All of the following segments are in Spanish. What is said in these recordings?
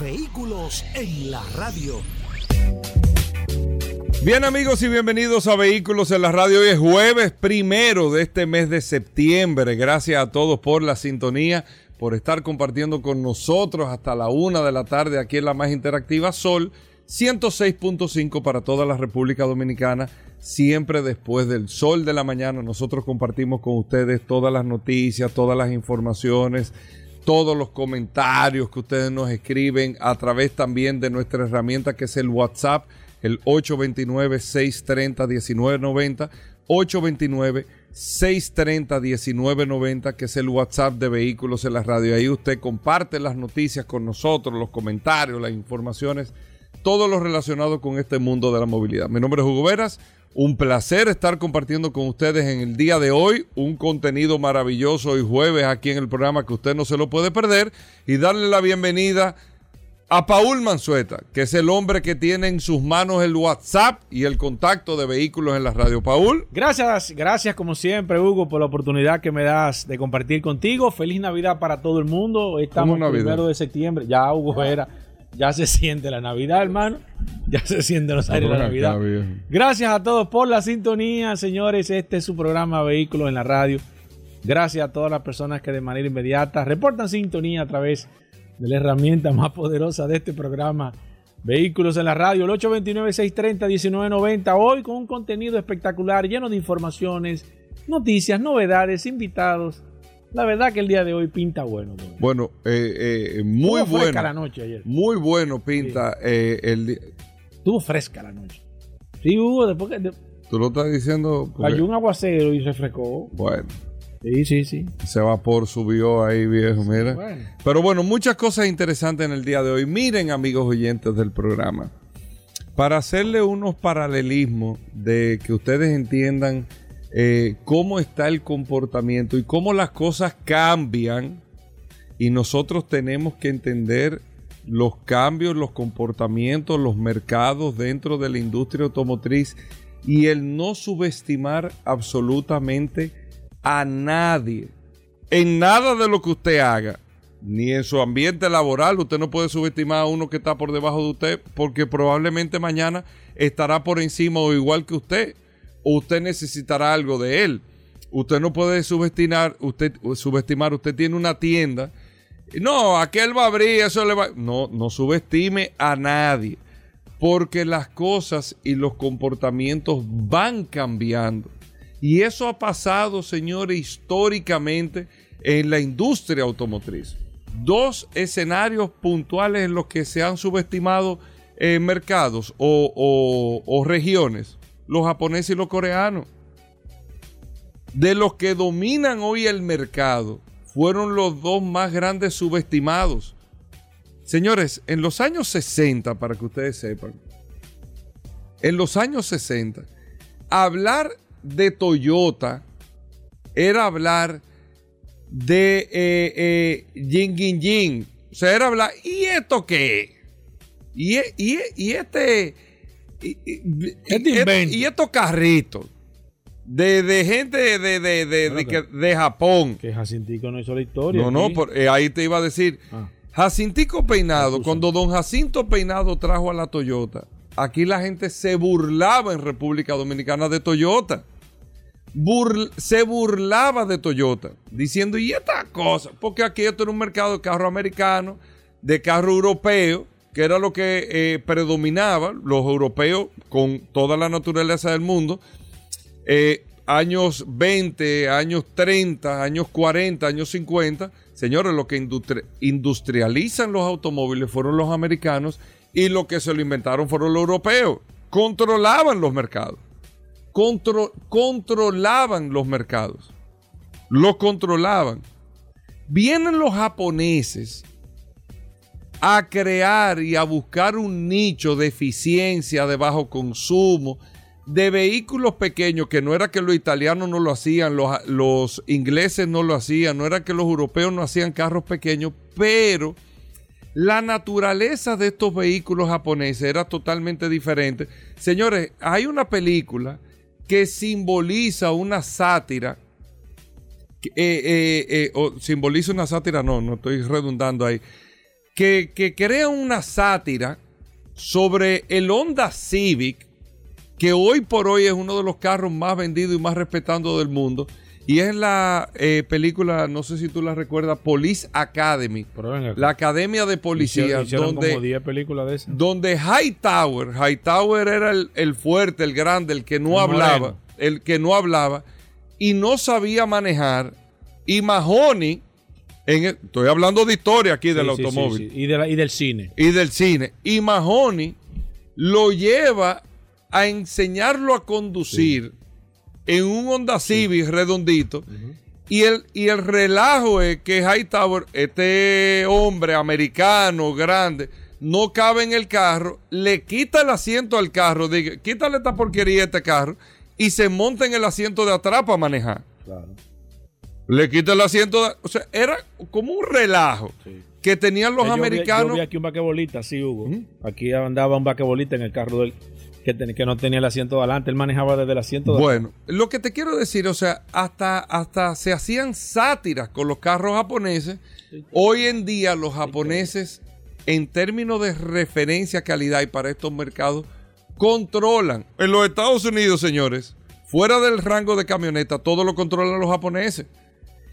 Vehículos en la radio. Bien amigos y bienvenidos a Vehículos en la Radio. Hoy es jueves primero de este mes de septiembre. Gracias a todos por la sintonía, por estar compartiendo con nosotros hasta la una de la tarde aquí en la más interactiva Sol 106.5 para toda la República Dominicana. Siempre después del sol de la mañana nosotros compartimos con ustedes todas las noticias, todas las informaciones, todos los comentarios que ustedes nos escriben a través también de nuestra herramienta que es el WhatsApp, el 829-630-1990, 829-630-1990, que es el WhatsApp de Vehículos en la Radio. Ahí usted comparte las noticias con nosotros, los comentarios, las informaciones, todo lo relacionado con este mundo de la movilidad. Mi nombre es Hugo Veras. Un placer estar compartiendo con ustedes en el día de hoy un contenido maravilloso hoy jueves aquí en el programa que usted no se lo puede perder y darle la bienvenida a Paul Manzueta, que es el hombre que tiene en sus manos el WhatsApp y el contacto de vehículos en la radio. Paul. Gracias, gracias como siempre, Hugo, por la oportunidad que me das de compartir contigo. Feliz Navidad para todo el mundo. Estamos el primero de septiembre. Ya, Hugo, era ya se siente la Navidad, hermano. Ya se siente los aires de la Navidad. Gracias a todos por la sintonía, señores. Este es su programa Vehículos en la Radio. Gracias a todas las personas que de manera inmediata reportan sintonía a través de la herramienta más poderosa de este programa, Vehículos en la Radio, el 829-630-1990. Hoy con un contenido espectacular, lleno de informaciones, noticias, novedades, invitados la verdad que el día de hoy pinta bueno. Bueno, eh, eh, muy Estuvo fresca la noche ayer. Muy bueno pinta eh, el día. Estuvo fresca la noche. Sí, hubo después que... Tú lo estás diciendo... Cayó un aguacero y refrescó. Bueno. Sí, sí, sí. Ese vapor subió ahí, viejo, mira. Pero bueno, muchas cosas interesantes en el día de hoy. Miren, amigos oyentes del programa, para hacerle unos paralelismos de que ustedes entiendan eh, cómo está el comportamiento y cómo las cosas cambian y nosotros tenemos que entender los cambios, los comportamientos, los mercados dentro de la industria automotriz y el no subestimar absolutamente a nadie en nada de lo que usted haga, ni en su ambiente laboral. Usted no puede subestimar a uno que está por debajo de usted porque probablemente mañana estará por encima o igual que usted usted necesitará algo de él. Usted no puede subestimar, usted, subestimar, usted tiene una tienda. No, aquel va a abrir, eso le va. No, no subestime a nadie. Porque las cosas y los comportamientos van cambiando. Y eso ha pasado, señores, históricamente en la industria automotriz. Dos escenarios puntuales en los que se han subestimado eh, mercados o regiones los japoneses y los coreanos. De los que dominan hoy el mercado, fueron los dos más grandes subestimados. Señores, en los años 60, para que ustedes sepan, en los años 60, hablar de Toyota era hablar de eh, eh, O sea, era hablar, ¿y esto qué? ¿Y, y, y este y, estos carritos de, gente de, de, Japón. Que Jacintico no hizo la historia. No, no, eh, ahí te iba a decir. Ah. Jacintico Peinado, cuando don Jacinto Peinado trajo a la Toyota, aquí la gente se burlaba en República Dominicana de Toyota. se burlaba de Toyota, diciendo, ¿y esta cosa? Porque aquí esto era un mercado de carro americano, de carro europeo, que era lo que eh, predominaba, los europeos con toda la naturaleza del mundo, eh, años 20, años 30, años 40, años 50, señores, lo que industrializan los automóviles fueron los americanos y lo que se lo inventaron fueron los europeos. Controlaban los mercados. controlaban los mercados. Los controlaban. Vienen los japoneses a crear y a buscar un nicho de eficiencia, de bajo consumo, de vehículos pequeños, que no era que los italianos no lo hacían, los, los, ingleses no lo hacían, no era que los europeos no hacían carros pequeños, pero la naturaleza de estos vehículos japoneses era totalmente diferente. Señores, hay una película que simboliza una sátira. Eh, eh, eh, o simboliza una sátira, no, no estoy redundando ahí. Que, que crea una sátira sobre el Honda Civic que hoy por hoy es uno de los carros más vendidos y más respetados del mundo. Y es la eh, película, no sé si tú la recuerdas, Police Academy. La Academia de Policía. donde, como 10 películas de esas. Donde Hightower, Hightower era el, fuerte, el grande, el que no hablaba. El que no hablaba. Y no sabía manejar. Y Mahoney, en estoy hablando de historia aquí del automóvil. y, de y del cine. Y del cine. Y Mahoney lo lleva a enseñarlo a conducir en un Honda Civic redondito. Y el, y el relajo es que Hightower, este hombre americano, grande, no cabe en el carro, le quita el asiento al carro, diga, quítale esta porquería a este carro, y se monta en el asiento de atrás para manejar. Le quita el asiento, o sea, era como un relajo. que tenían los americanos. yo vi aquí un vaquebolita, sí, Hugo. Aquí andaba un vaquebolita en el carro del, que, no tenía el asiento adelante, él manejaba desde el asiento de Bueno, lo que te quiero decir, o sea, hasta, hasta se hacían sátiras con los carros japoneses. Hoy en día los japoneses, en términos de referencia, calidad y para estos mercados, controlan. En los Estados Unidos, señores, fuera del rango de camioneta, todo lo controlan los japoneses.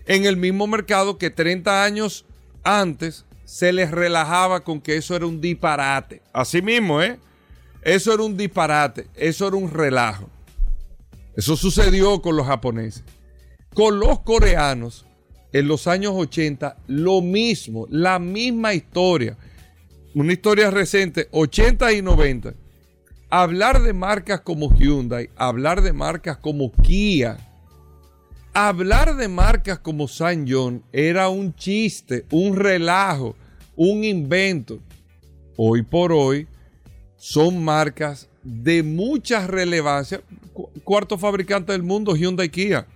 En el mismo mercado que 30 años antes se les relajaba con que eso era un disparate. Así mismo, ¿eh? Eso era un disparate, eso era un relajo. Eso sucedió con los japoneses. Con los coreanos, en los años 80, lo mismo, la misma historia. Una historia reciente, 80 y 90. Hablar de marcas como Hyundai, hablar de marcas como Kia, hablar de marcas como John era un chiste, un relajo, un invento. Hoy por hoy, son marcas de mucha relevancia. cuarto fabricante del mundo, Hyundai Kia.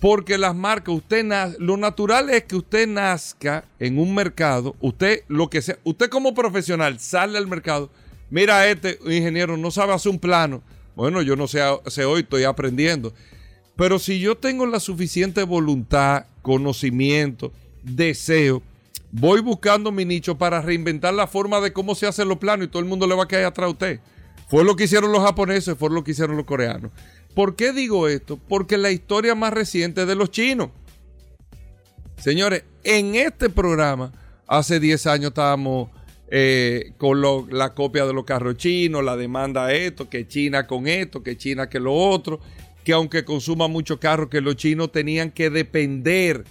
Porque las marcas, usted lo natural es que usted nazca en un mercado, usted lo que sea, usted como profesional sale al mercado, mira este ingeniero no sabe hacer un plano. Bueno, yo no sé, sé hoy, estoy aprendiendo. Pero si yo tengo la suficiente voluntad, conocimiento, deseo, voy buscando mi nicho para reinventar la forma de cómo se hacen los planos y todo el mundo le va a caer atrás a usted. Fue lo que hicieron los japoneses, fue lo que hicieron los coreanos. ¿Por qué digo esto? Porque la historia más reciente de los chinos. Señores, en este programa, hace 10 años estábamos eh, con la copia de los carros chinos, la demanda esto, que China con esto, que China que lo otro, que aunque consuma mucho carro, que los chinos tenían que depender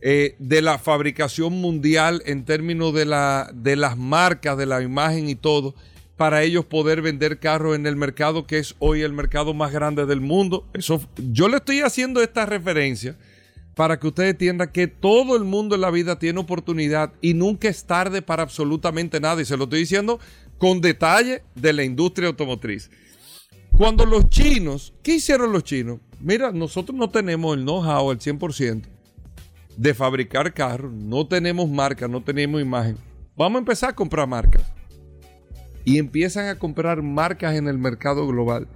eh, de la fabricación mundial en términos de, la, de las marcas, de la imagen y todo, para ellos poder vender carros en el mercado que es hoy el mercado más grande del mundo. Eso, yo le estoy haciendo esta referencia para que ustedes entiendan que todo el mundo en la vida tiene oportunidad y nunca es tarde para absolutamente nada. Y se lo estoy diciendo con detalle de la industria automotriz. Cuando los chinos, ¿qué hicieron los chinos? Mira, nosotros no tenemos el know-how al 100% de fabricar carros, no tenemos marca, no tenemos imagen. Vamos a empezar a comprar marcas. Y empiezan a comprar marcas en el mercado global.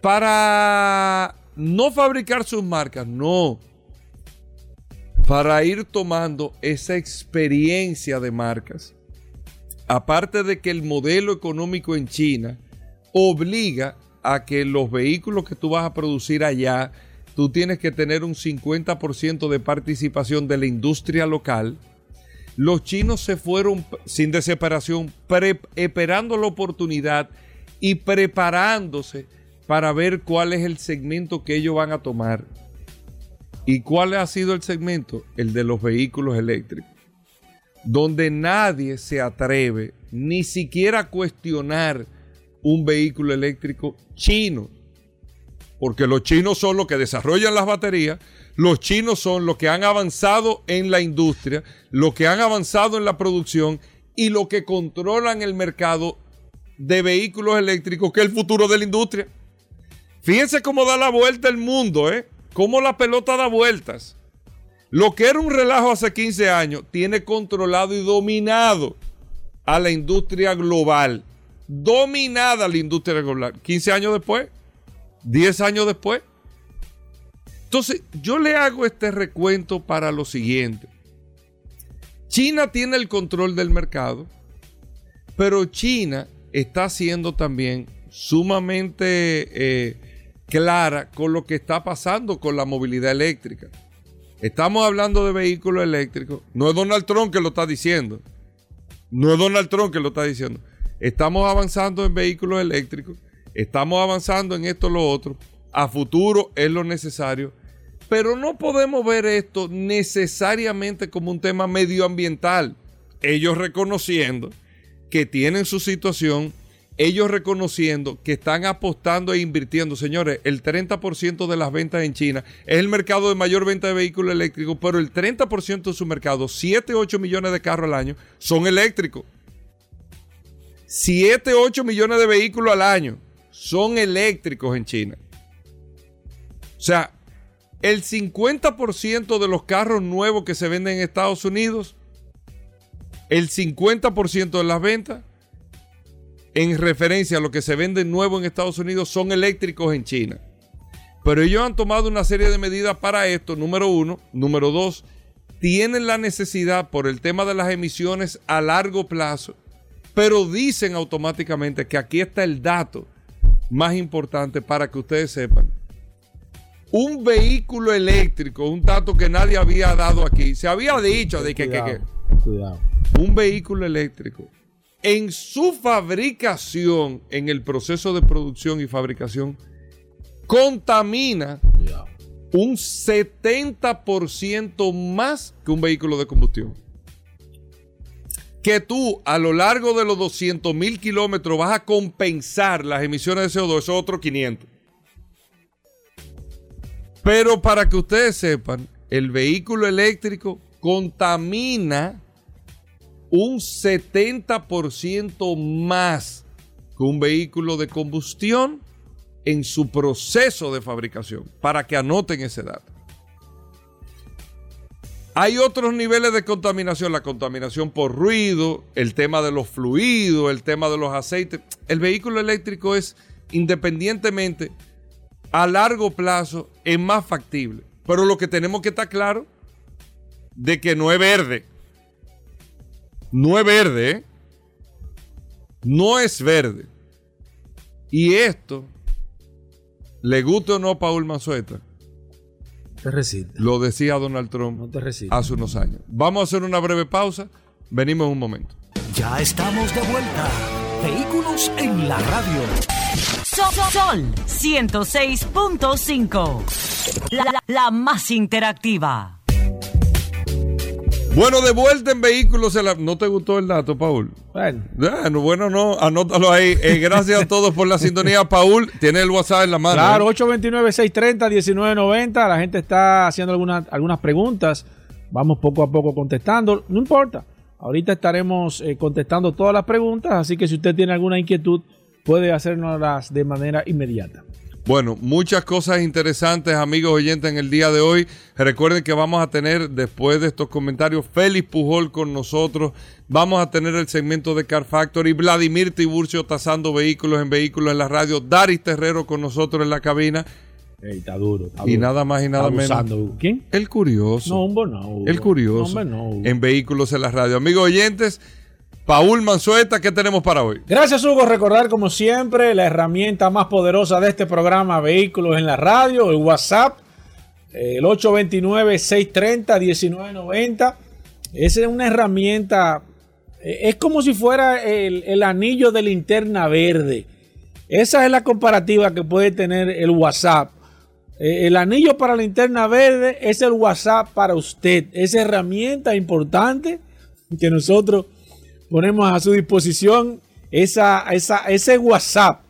Para no fabricar sus marcas, no. Para ir tomando esa experiencia de marcas. Aparte de que el modelo económico en China obliga a que los vehículos que tú vas a producir allá tú tienes que tener un 50% de participación de la industria local. Los chinos se fueron sin desesperación, esperando la oportunidad y preparándose para ver cuál es el segmento que ellos van a tomar. ¿Y cuál ha sido el segmento? El de los vehículos eléctricos, donde nadie se atreve ni siquiera a cuestionar un vehículo eléctrico chino porque los chinos son los que desarrollan las baterías, Los chinos son los que han avanzado en la industria, los que han avanzado en la producción y los que controlan el mercado de vehículos eléctricos, que es el futuro de la industria. Fíjense cómo da la vuelta el mundo, ¿eh? Cómo la pelota da vueltas. Lo que era un relajo hace 15 años tiene controlado y dominado a la industria global. Dominada la industria global. 15 años después, 10 años después. Entonces, yo le hago este recuento para lo siguiente. China tiene el control del mercado, pero China está siendo también sumamente eh, clara con lo que está pasando con la movilidad eléctrica. Estamos hablando de vehículos eléctricos. No es Donald Trump que lo está diciendo. No es Donald Trump que lo está diciendo. Estamos avanzando en vehículos eléctricos. Estamos avanzando en esto, lo otro. A futuro es lo necesario. Pero no podemos ver esto necesariamente como un tema medioambiental. Ellos reconociendo que tienen su situación ellos reconociendo que están apostando e invirtiendo. Señores, el 30% de las ventas en China es el mercado de mayor venta de vehículos eléctricos, pero el 30% de su mercado, 7, 8 millones de carros al año, son eléctricos. 7, 8 millones de vehículos al año son eléctricos en China. O sea, el 50% de los carros nuevos que se venden en Estados Unidos, el 50% de las ventas en referencia a lo que se vende nuevo en Estados Unidos son eléctricos en China. Pero ellos han tomado una serie de medidas para esto, número uno. Número dos, tienen la necesidad por el tema de las emisiones a largo plazo, pero dicen automáticamente que aquí está el dato más importante para que ustedes sepan. Un vehículo eléctrico, un dato que nadie había dado aquí, se había dicho de que, que, cuidado. un vehículo eléctrico en su fabricación, en el proceso de producción y fabricación, contamina un 70% más que un vehículo de combustión. Que tú a lo largo de los 200 mil kilómetros vas a compensar las emisiones de CO2, eso es otro 500. Pero para que ustedes sepan, el vehículo eléctrico contamina un 70% más que un vehículo de combustión en su proceso de fabricación, para que anoten ese dato. Hay otros niveles de contaminación, la contaminación por ruido, el tema de los fluidos, el tema de los aceites. El vehículo eléctrico es, independientemente, a largo plazo, es más factible. Pero lo que tenemos que estar claro, de que no es verde. No es verde, ¿eh? No es verde. Y esto, le gusta o no a Paul Manzueta. Te resiste. Lo decía Donald Trump hace unos años. Vamos a hacer una breve pausa. Venimos en un momento. Ya estamos de vuelta. Vehículos en la radio. Sol, Sol 106.5. la más interactiva. Bueno, de vuelta en vehículos. ¿No te gustó el dato, Paul? Bueno. bueno, no, anótalo ahí. Eh, gracias a todos por la sintonía. Paul, tiene el WhatsApp en la mano. Claro, 829-630-1990. ¿eh? La gente está haciendo algunas, algunas preguntas. Vamos poco a poco contestando. No importa. Ahorita estaremos eh, contestando todas las preguntas. Así que si usted tiene alguna inquietud, puede hacernoslas de manera inmediata. Bueno, muchas cosas interesantes, amigos oyentes, en el día de hoy. Recuerden que vamos a tener, después de estos comentarios, Félix Pujol con nosotros. Vamos a tener el segmento de Car Factory, Vladimir Tiburcio tasando vehículos en vehículos en la radio, Daris Terrero con nosotros en la cabina. está duro, y nada más y nada menos. ¿Quién? El curioso. No, no. El curioso. en vehículos en la radio. Amigos oyentes. Paul Manzueta, ¿qué tenemos para hoy? Gracias, Hugo. Recordar, como siempre, la herramienta más poderosa de este programa, Vehículos en la Radio, el WhatsApp, el 829-630-1990. Esa es una herramienta, eh, es como si fuera el, anillo de linterna verde. Esa es la comparativa que puede tener el WhatsApp. Eh, el anillo para la linterna verde es el WhatsApp para usted. Esa herramienta importante que nosotros ponemos a su disposición esa, ese WhatsApp.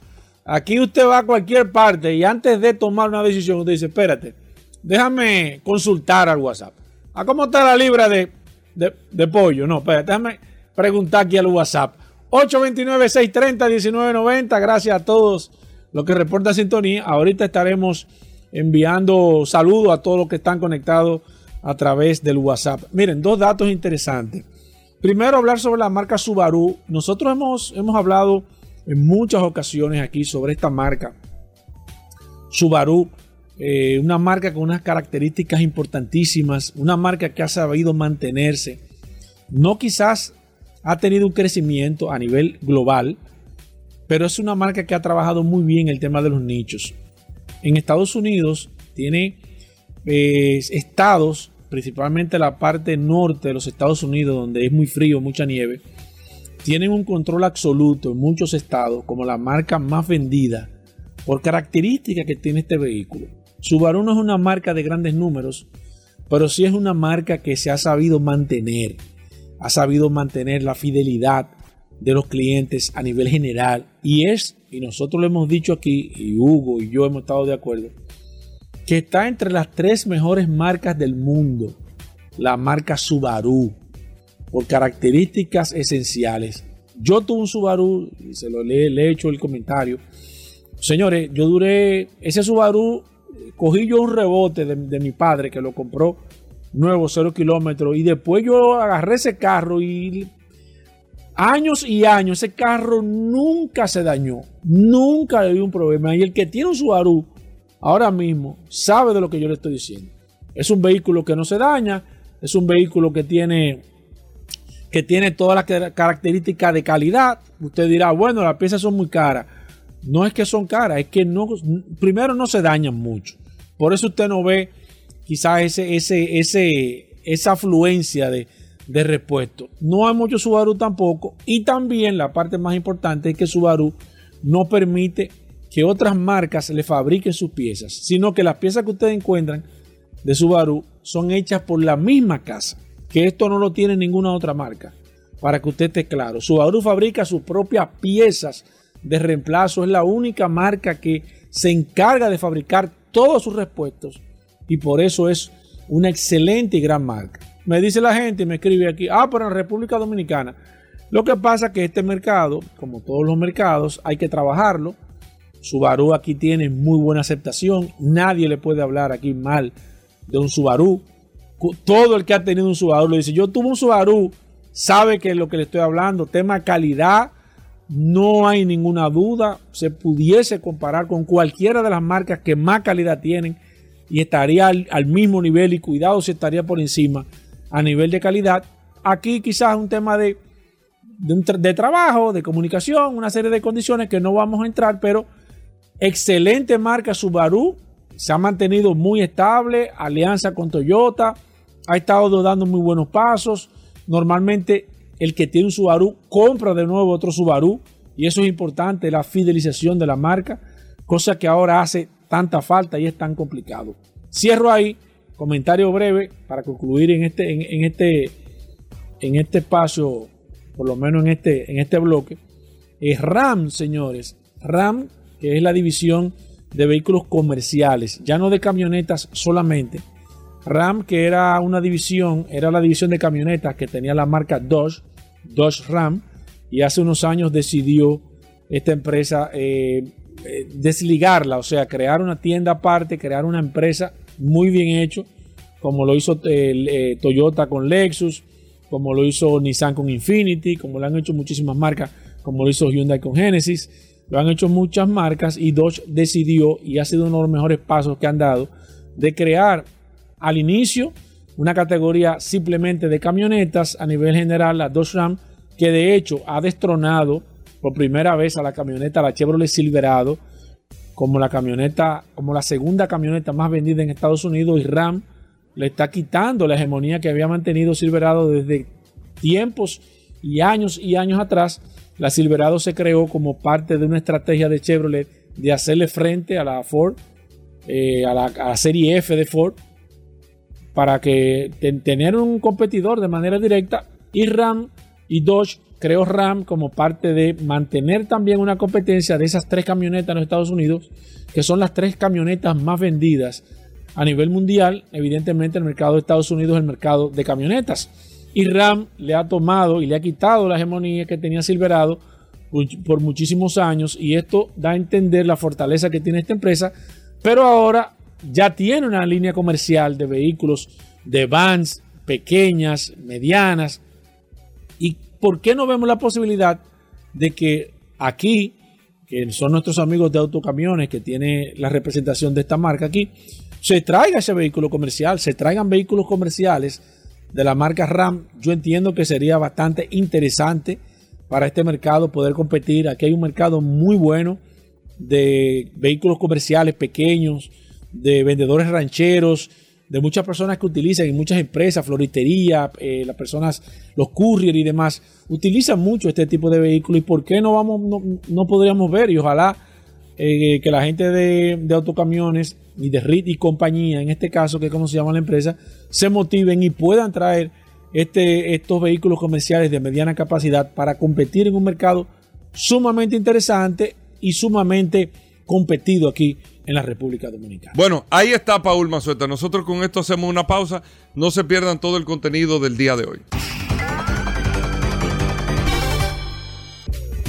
Aquí usted va a cualquier parte y antes de tomar una decisión, usted dice, espérate, déjame consultar al WhatsApp. ¿A cómo está la libra de, de, pollo? No, espérate, déjame preguntar aquí al WhatsApp. 829-630-1990. Gracias a todos los que reportan sintonía. Ahorita estaremos enviando saludos a todos los que están conectados a través del WhatsApp. Miren, dos datos interesantes. Primero, hablar sobre la marca Subaru. Nosotros hemos, hemos hablado en muchas ocasiones aquí sobre esta marca. Subaru, eh, una marca con unas características importantísimas, una marca que ha sabido mantenerse. No quizás ha tenido un crecimiento a nivel global, pero es una marca que ha trabajado muy bien el tema de los nichos. En Estados Unidos tiene eh, estados, principalmente la parte norte de los Estados Unidos, donde es muy frío, mucha nieve, tienen un control absoluto en muchos estados como la marca más vendida por características que tiene este vehículo. Subaru no es una marca de grandes números, pero sí es una marca que se ha sabido mantener, ha sabido mantener la fidelidad de los clientes a nivel general y es, y nosotros lo hemos dicho aquí, y Hugo y yo hemos estado de acuerdo, que está entre las tres mejores marcas del mundo, la marca Subaru por características esenciales. Yo tuve un Subaru, y se lo le, he hecho el comentario. Señores, yo duré, ese Subaru, cogí yo un rebote de, mi padre que lo compró nuevo, cero kilómetros, y después yo agarré ese carro y años y años, ese carro nunca se dañó, nunca le dio un problema. Y el que tiene un Subaru ahora mismo sabe de lo que yo le estoy diciendo. Es un vehículo que no se daña, es un vehículo que tiene que tiene todas las características de calidad. Usted dirá, bueno, las piezas son muy caras. No es que son caras, es que no, primero no se dañan mucho. Por eso usted no ve quizás ese, ese, ese, esa afluencia de, de repuesto. No hay mucho Subaru tampoco. Y también la parte más importante es que Subaru no permite que otras marcas le fabriquen sus piezas, sino que las piezas que ustedes encuentran de Subaru son hechas por la misma casa que esto no lo tiene ninguna otra marca. Para que usted esté claro, Subaru fabrica sus propias piezas de reemplazo. Es la única marca que se encarga de fabricar todos sus repuestos y por eso es una excelente y gran marca. Me dice la gente y me escribe aquí, ah, pero en República Dominicana. Lo que pasa es que este mercado, como todos los mercados, hay que trabajarlo. Subaru aquí tiene muy buena aceptación. Nadie le puede hablar aquí mal de un Subaru todo el que ha tenido un Subaru lo dice. Yo tuve un Subaru, sabe que es lo que le estoy hablando. Tema calidad, no hay ninguna duda. Se pudiese comparar con cualquiera de las marcas que más calidad tienen y estaría al, mismo nivel y cuidado si estaría por encima a nivel de calidad. Aquí quizás un tema de, de trabajo, de comunicación, una serie de condiciones que no vamos a entrar, pero excelente marca Subaru. Se ha mantenido muy estable, alianza con Toyota, ha estado dando muy buenos pasos. Normalmente el que tiene un Subaru compra de nuevo otro Subaru y eso es importante, la fidelización de la marca, cosa que ahora hace tanta falta y es tan complicado. Cierro ahí, comentario breve para concluir en este, en, este, en este espacio, por lo menos en este, en este bloque. Es RAM, señores, RAM, que es la división de vehículos comerciales, ya no de camionetas solamente, Ram, que era una división, era la división de camionetas que tenía la marca Dodge, Dodge Ram, y hace unos años decidió esta empresa eh, eh, desligarla, o sea, crear una tienda aparte, crear una empresa muy bien hecho, como lo hizo eh, Toyota con Lexus, como lo hizo Nissan con Infinity, como lo han hecho muchísimas marcas, como lo hizo Hyundai con Genesis, lo han hecho muchas marcas y Dodge decidió, y ha sido uno de los mejores pasos que han dado, de crear al inicio una categoría simplemente de camionetas a nivel general, la Dodge Ram, que de hecho ha destronado por primera vez a la camioneta, la Chevrolet Silverado, como la camioneta, como la segunda camioneta más vendida en Estados Unidos y Ram le está quitando la hegemonía que había mantenido Silverado desde tiempos y años y años atrás. La Silverado se creó como parte de una estrategia de Chevrolet de hacerle frente a la Ford, eh, a, la, serie F de Ford, para que tener un competidor de manera directa y RAM y Dodge creó RAM como parte de mantener también una competencia de esas tres camionetas en los Estados Unidos, que son las tres camionetas más vendidas a nivel mundial, evidentemente el mercado de Estados Unidos es el mercado de camionetas. Y Ram le ha tomado y le ha quitado la hegemonía que tenía Silverado por muchísimos años y esto da a entender la fortaleza que tiene esta empresa, pero ahora ya tiene una línea comercial de vehículos, de vans pequeñas, medianas. ¿Y por qué no vemos la posibilidad de que aquí, que son nuestros amigos de autocamiones, que tiene la representación de esta marca aquí, se traiga ese vehículo comercial, se traigan vehículos comerciales de la marca RAM? Yo entiendo que sería bastante interesante para este mercado poder competir. Aquí hay un mercado muy bueno de vehículos comerciales pequeños, de vendedores rancheros, de muchas personas que utilizan y muchas empresas, floristería, eh, las personas, los courier y demás, utilizan mucho este tipo de vehículos. ¿Y por qué no vamos, no, podríamos ver? Y ojalá eh, que la gente de, autocamiones y de RIT y compañía, en este caso, que es como se llama la empresa, se motiven y puedan traer este, estos vehículos comerciales de mediana capacidad para competir en un mercado sumamente interesante y sumamente competido aquí en la República Dominicana. Bueno, ahí está Paul Mazueta. Nosotros con esto hacemos una pausa. No se pierdan todo el contenido del día de hoy.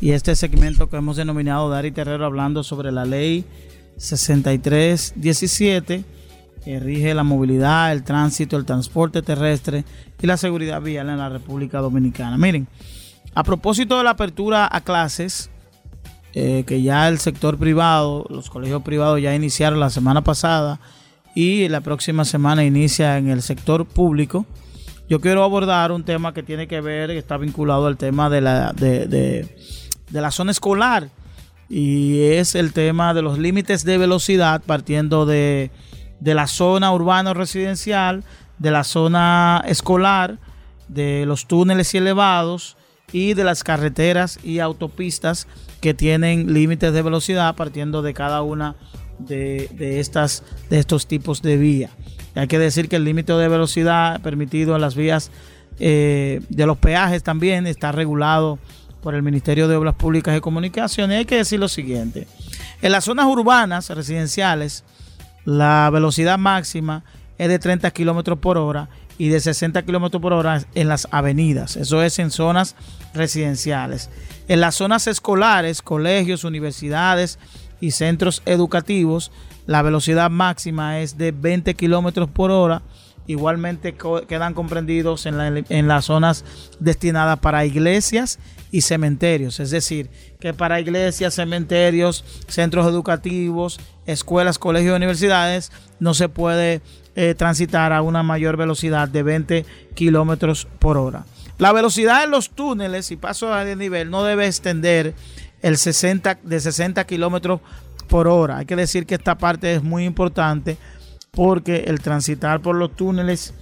y este segmento que hemos denominado Dari Terrero hablando sobre la ley 6317 que rige la movilidad, el tránsito, el transporte terrestre y la seguridad vial en la República Dominicana. Miren, a propósito de la apertura a clases, eh, que ya el sector privado, los colegios privados ya iniciaron la semana pasada y la próxima semana inicia en el sector público, yo quiero abordar un tema que tiene que ver, que está vinculado al tema de la, de la zona escolar y es el tema de los límites de velocidad partiendo de, la zona urbana o residencial, de la zona escolar, de los túneles y elevados y de las carreteras y autopistas que tienen límites de velocidad partiendo de cada una de, estas, de estos tipos de vía. hay que decir que el límite de velocidad permitido en las vías eh, de los peajes también está regulado por el Ministerio de Obras Públicas y Comunicaciones. Hay que decir lo siguiente. En las zonas urbanas residenciales, la velocidad máxima es de 30 kilómetros por hora y de 60 kilómetros por hora en las avenidas. Eso es en zonas residenciales. En las zonas escolares, colegios, universidades y centros educativos, la velocidad máxima es de 20 kilómetros por hora. Igualmente quedan comprendidos en, las zonas destinadas para iglesias y cementerios. Es decir, que para iglesias, cementerios, centros educativos, escuelas, colegios universidades no se puede eh, transitar a una mayor velocidad de 20 kilómetros por hora. La velocidad en los túneles y paso de nivel no debe extender el 60, de 60 kilómetros por hora. Hay que decir que esta parte es muy importante porque el transitar por los túneles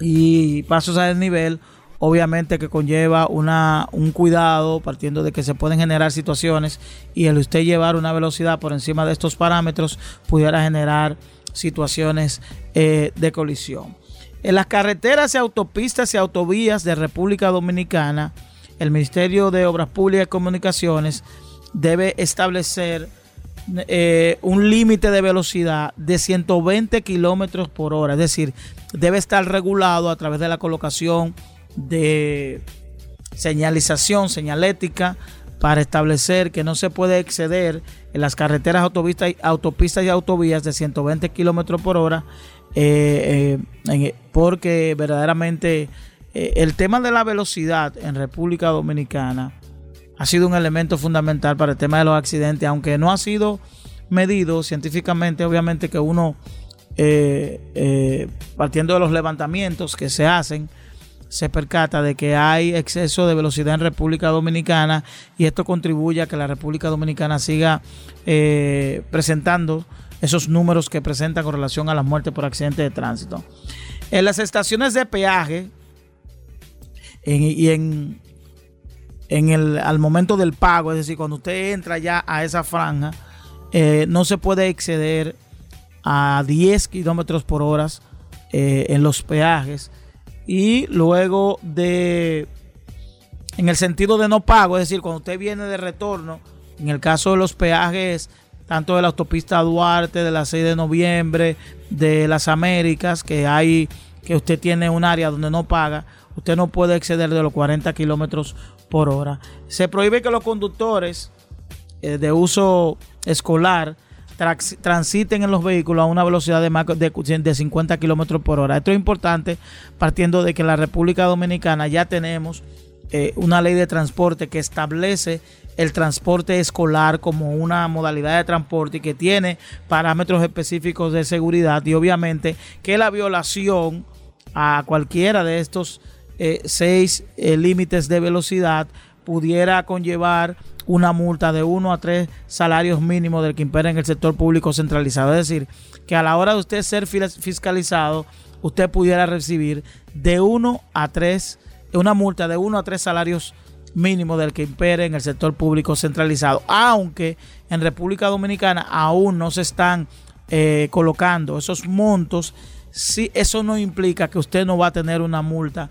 y pasos a desnivel obviamente que conlleva una, un cuidado partiendo de que se pueden generar situaciones y el usted llevar una velocidad por encima de estos parámetros pudiera generar situaciones eh, de colisión. En las carreteras y autopistas y autovías de República Dominicana, el Ministerio de Obras Públicas y Comunicaciones debe establecer eh, un límite de velocidad de 120 kilómetros por hora, es decir, debe estar regulado a través de la colocación de señalización, señalética, para establecer que no se puede exceder en las carreteras, autopistas, autopistas y autovías de 120 kilómetros por hora, eh, eh, porque verdaderamente el tema de la velocidad en República Dominicana ha sido un elemento fundamental para el tema de los accidentes, aunque no ha sido medido científicamente, obviamente que uno, partiendo de los levantamientos que se hacen, se percata de que hay exceso de velocidad en República Dominicana y esto contribuye a que la República Dominicana siga eh, presentando esos números que presenta con relación a las muertes por accidentes de tránsito. En las estaciones de peaje y en, en el, al momento del pago, es decir, cuando usted entra ya a esa franja, eh, no se puede exceder a 10 kilómetros por hora eh, en los peajes. Y luego de, en el sentido de no pago, es decir, cuando usted viene de retorno, en el caso de los peajes, tanto de la autopista Duarte, de la 6 de noviembre, de las Américas, que hay, que usted tiene un área donde no paga, usted no puede exceder de los 40 kilómetros por hora. Se prohíbe que los conductores eh, de uso escolar transiten en los vehículos a una velocidad de, de, 50 kilómetros por hora. Esto es importante partiendo de que en la República Dominicana ya tenemos eh, una ley de transporte que establece el transporte escolar como una modalidad de transporte y que tiene parámetros específicos de seguridad y obviamente que la violación a cualquiera de estos eh, seis eh, límites de velocidad pudiera conllevar una multa de uno a tres salarios mínimos del que impera en el sector público centralizado. Es decir, que a la hora de usted ser fiscalizado, usted pudiera recibir de uno a tres, una multa de uno a tres salarios mínimos del que impere en el sector público centralizado. Aunque en República Dominicana aún no se están eh, colocando esos montos, sí, eso no implica que usted no va a tener una multa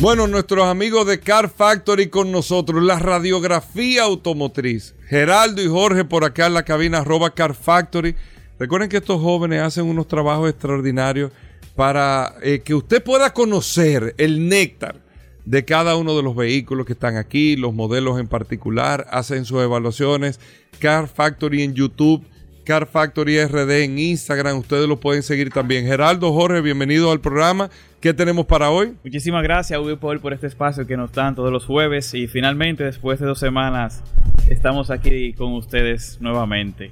Bueno, nuestros amigos de Car Factory con nosotros, la radiografía automotriz. Geraldo y Jorge por acá en la cabina arroba Car Factory. Recuerden que estos jóvenes hacen unos trabajos extraordinarios para eh, que usted pueda conocer el néctar de cada uno de los vehículos que están aquí, los modelos en particular, hacen sus evaluaciones. Car Factory en YouTube, Car Factory RD en Instagram, ustedes lo pueden seguir también. Geraldo, Jorge, bienvenido al programa. ¿Qué tenemos para hoy? Muchísimas gracias, Uwe Paul, por este espacio que nos dan todos los jueves. Y finalmente, después de dos semanas, estamos aquí con ustedes nuevamente.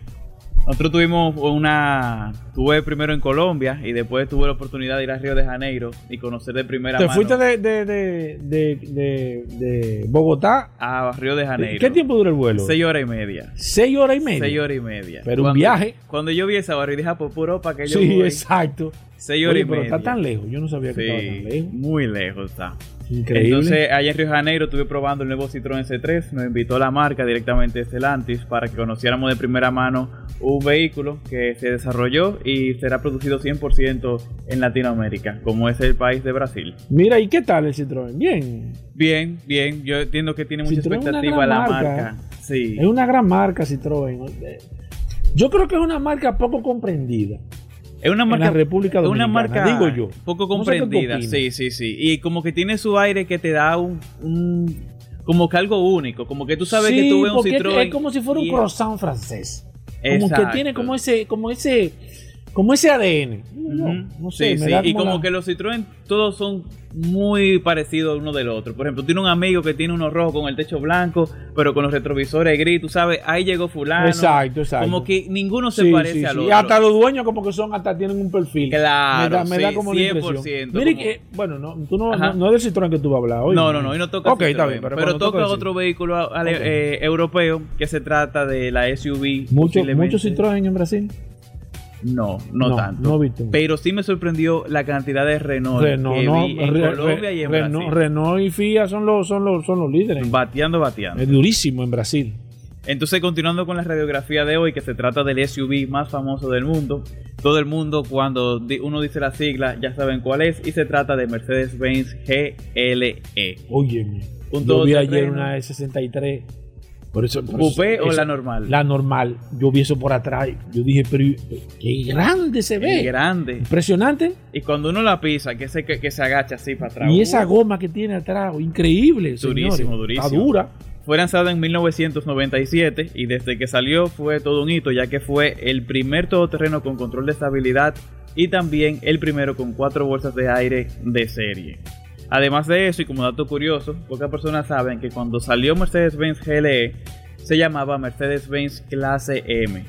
Nosotros tuvimos una. Tuve primero en Colombia y después tuve la oportunidad de ir a Río de Janeiro y conocer de primera mano. ¿Te fuiste de, de, de, de, Bogotá a Río de Janeiro? ¿Qué tiempo dura el vuelo? Seis horas y media. ¿Seis horas y media? Seis horas y media. Pero un viaje. Cuando yo vi esa barra y dije, ah, pues puro para que yo. Sí, exacto. Seis horas y pero está tan lejos. Yo no sabía que estaba tan lejos. Muy lejos está. Increíble. Entonces, allá en Río Janeiro estuve probando el nuevo Citroën C3. Nos invitó la marca directamente de Stellantis para que conociéramos de primera mano un vehículo que se desarrolló y será producido 100% en Latinoamérica, como es el país de Brasil. Mira, ¿y qué tal el Citroën? Bien. Bien, bien. Yo entiendo que tiene mucha expectativa la marca. Sí. Es una gran marca Citroën. Yo creo que es una marca poco comprendida. Es una marca, República Dominicana, una marca digo yo. Poco comprendida. sí, sí, sí. Y como que tiene su aire que te da un, como que algo único, como que tú sabes que tú ves un Citroën. Es como si fuera un croissant francés. Como que tiene como ese, como ese, como ese ADN. No, sé, sí, y como que los Citroën todos son muy parecidos uno del otro. Por ejemplo, tiene un amigo que tiene uno rojo con el techo blanco, pero con los retrovisores gris, tú sabes, ahí llegó fulano. Exacto, exacto. Como que ninguno se parece al otro. Y hasta los dueños como que son, hasta tienen un perfil. Claro, me da, como 100%. Mire que, bueno, no, tú no, no, es del Citroën que tú vas a hablar hoy. No, no, no, y no toca okay, está bien, pero, toca, otro vehículo eh, europeo que se trata de la SUV. Mucho, ¿Muchos Citroën en Brasil? No, no, tanto. pero sí me sorprendió la cantidad de Renault, Renault que vi en Colombia y en Brasil. Renault y FIA son los, son los, son los líderes. Bateando, bateando. Es durísimo en Brasil. Entonces, continuando con la radiografía de hoy, que se trata del SUV más famoso del mundo, todo el mundo cuando uno dice la sigla ya saben cuál es, y se trata de Mercedes-Benz GLE. Oye, un yo vi ayer una E63 Por eso, o la normal? La normal. Yo vi eso por atrás. Yo dije, pero qué grande se ve. Qué grande. Impresionante. Y cuando uno la pisa, que se, que, se agacha así para atrás. Y esa goma que tiene atrás, increíble. Durísimo, durísimo. Está dura. Fue lanzado en 1997 y desde que salió fue todo un hito, ya que fue el primer todoterreno con control de estabilidad y también el primero con cuatro bolsas de aire de serie. Además de eso, y como dato curioso, pocas personas saben que cuando salió Mercedes-Benz GLE se llamaba Mercedes-Benz Clase M.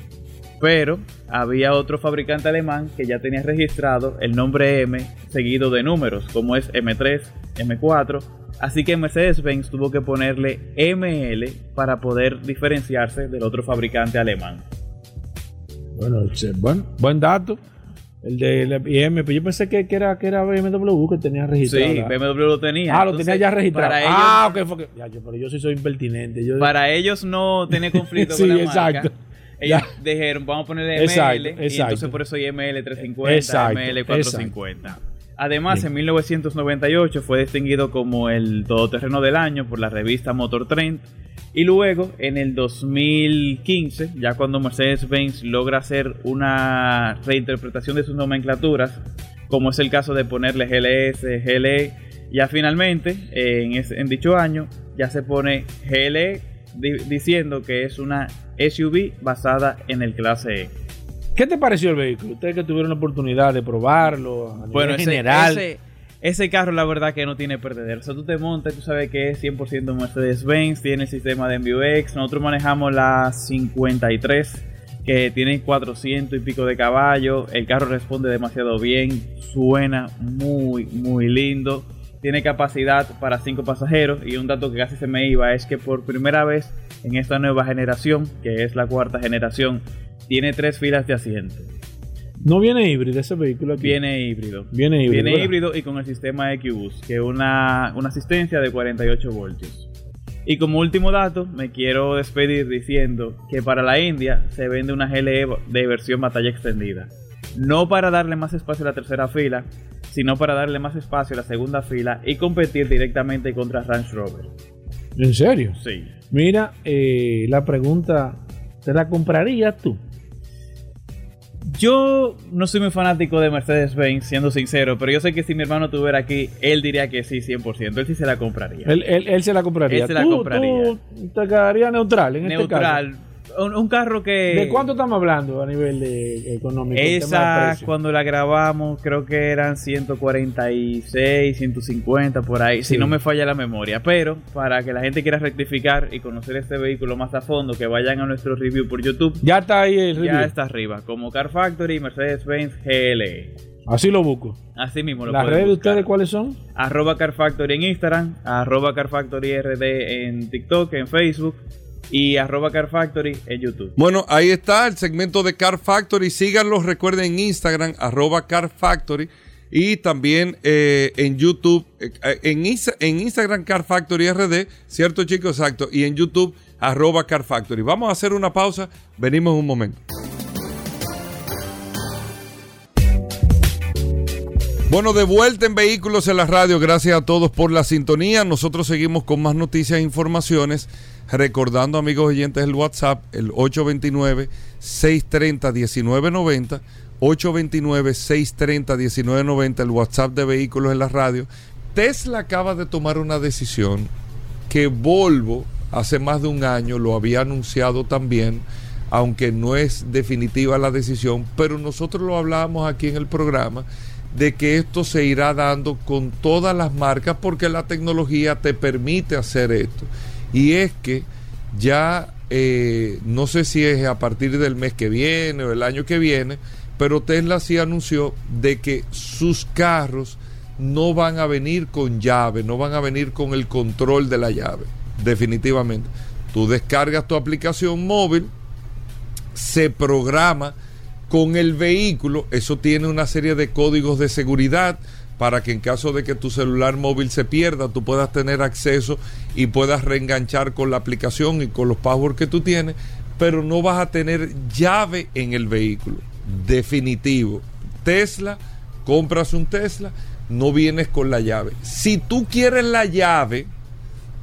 Pero había otro fabricante alemán que ya tenía registrado el nombre M seguido de números, como es M3, M4. Así que Mercedes-Benz tuvo que ponerle ML para poder diferenciarse del otro fabricante alemán. Bueno, buen, buen dato. El de IM, pero yo pensé que, era, que era BMW que tenía registrado. Sí, BMW lo tenía. Ah, lo tenía ya registrado. Para ah, ok, fue ya, pero yo sí soy impertinente. para ellos no tenía conflicto con la exacto. Ellos dijeron, vamos a ponerle ML, y entonces por eso hay ML350, ML450. Además, en 1998 fue distinguido como el todoterreno del año por la revista Motor Trend y luego, en el 2015, ya cuando Mercedes-Benz logra hacer una reinterpretación de sus nomenclaturas, como es el caso de ponerle GLS, GLE, ya finalmente, en, dicho año, ya se pone GLE diciendo que es una SUV basada en el clase E. ¿Qué te pareció el vehículo? Ustedes que tuvieron la oportunidad de probarlo a bueno, en general. Ese carro, la verdad, que no tiene perdedero. O tú te montas, tú sabes que es 100% Mercedes-Benz, tiene el sistema de MBUX. Nosotros manejamos la 53, que tiene 400 y pico de caballo. El carro responde demasiado bien, suena muy, muy lindo. Tiene capacidad para 5 pasajeros. Y un dato que casi se me iba es que por primera vez en esta nueva generación, que es la cuarta generación, tiene tres filas de asiento. No viene híbrido ese vehículo Viene híbrido. Viene híbrido. Viene híbrido y con el sistema XBoost, que es una, una asistencia de 48 voltios. Y como último dato, me quiero despedir diciendo que para la India se vende una GLE de versión batalla extendida. No para darle más espacio a la tercera fila, sino para darle más espacio a la segunda fila y competir directamente contra Range Rover. ¿En serio? Sí. Mira, eh, la pregunta, ¿te la comprarías tú? Yo no soy muy fanático de Mercedes-Benz, siendo sincero, pero yo sé que si mi hermano estuviera aquí, él diría que sí, 100%. Él sí se la compraría. Él, él, se la compraría. Él se la compraría. Tú te quedaría neutral en este neutral un, carro que... ¿De cuánto estamos hablando a nivel de, económico? Esa, cuando la grabamos, creo que eran 146, 150 por ahí, si no me falla la memoria. Pero para que la gente quiera rectificar y conocer este vehículo más a fondo, que vayan a nuestro review por YouTube. Ya está ahí el review. Ya está arriba, como Car Factory Mercedes-Benz GLE. Así lo busco. Así mismo lo ¿Las redes de ustedes cuáles son? Arroba Car Factory en Instagram, arroba Car Factory RD en TikTok, en Facebook y arroba Car Factory en YouTube. Bueno, ahí está el segmento de Car Factory. Síganlo, recuerden en Instagram, arroba Car Factory. Y también eh, en YouTube, eh, en, en, Instagram Car Factory RD, ¿cierto chicos? Exacto. Y en YouTube, arroba Car Factory. Vamos a hacer una pausa, venimos un momento. Bueno, de vuelta en Vehículos en la Radio, gracias a todos por la sintonía. Nosotros seguimos con más noticias e informaciones. Recordando, amigos oyentes, el WhatsApp, el 829-630-1990. 829-630-1990, el WhatsApp de Vehículos en la Radio. Tesla acaba de tomar una decisión que Volvo hace más de un año lo había anunciado también, aunque no es definitiva la decisión, pero nosotros lo hablábamos aquí en el programa de que esto se irá dando con todas las marcas porque la tecnología te permite hacer esto. Y es que ya, eh, no sé si es a partir del mes que viene o el año que viene, pero Tesla sí anunció de que sus carros no van a venir con llave, no van a venir con el control de la llave, definitivamente. Tú descargas tu aplicación móvil, se programa, con el vehículo, eso tiene una serie de códigos de seguridad para que en caso de que tu celular móvil se pierda, tú puedas tener acceso y puedas reenganchar con la aplicación y con los passwords que tú tienes, pero no vas a tener llave en el vehículo. Definitivo. Tesla, compras un Tesla, no vienes con la llave. Si tú quieres la llave,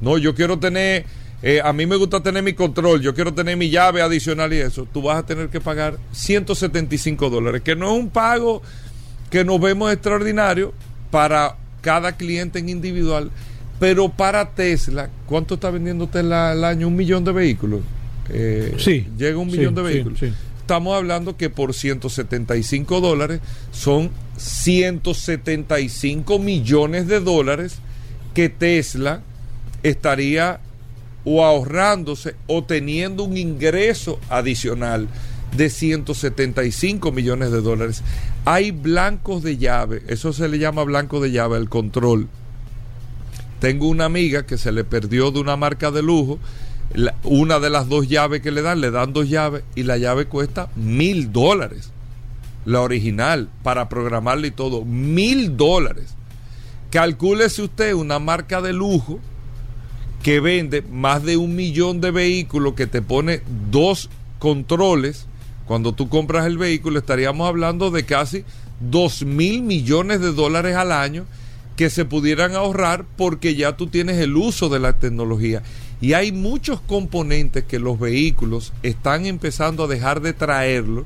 no, yo quiero tener eh, a mí me gusta tener mi control, yo quiero tener mi llave adicional y eso, tú vas a tener que pagar 175 dólares, que no es un pago que nos vemos extraordinario para cada cliente en individual, pero para Tesla, ¿cuánto está vendiendo Tesla al año? ¿Un millón de vehículos? Eh, sí. Llega un millón de vehículos. Estamos hablando que por 175 dólares son 175 millones de dólares que Tesla estaría o ahorrándose o teniendo un ingreso adicional de 175 millones de dólares. Hay blancos de llave, eso se le llama blanco de llave, el control. Tengo una amiga que se le perdió de una marca de lujo, una de las dos llaves que le dan, le dan dos llaves y la llave cuesta mil dólares. La original, para programarla y todo, mil dólares. Calcúlese usted una marca de lujo que vende más de un millón de vehículos, que te pone dos controles. Cuando tú compras el vehículo, estaríamos hablando de casi dos mil millones de dólares al año que se pudieran ahorrar porque ya tú tienes el uso de la tecnología. Y hay muchos componentes que los vehículos están empezando a dejar de traerlo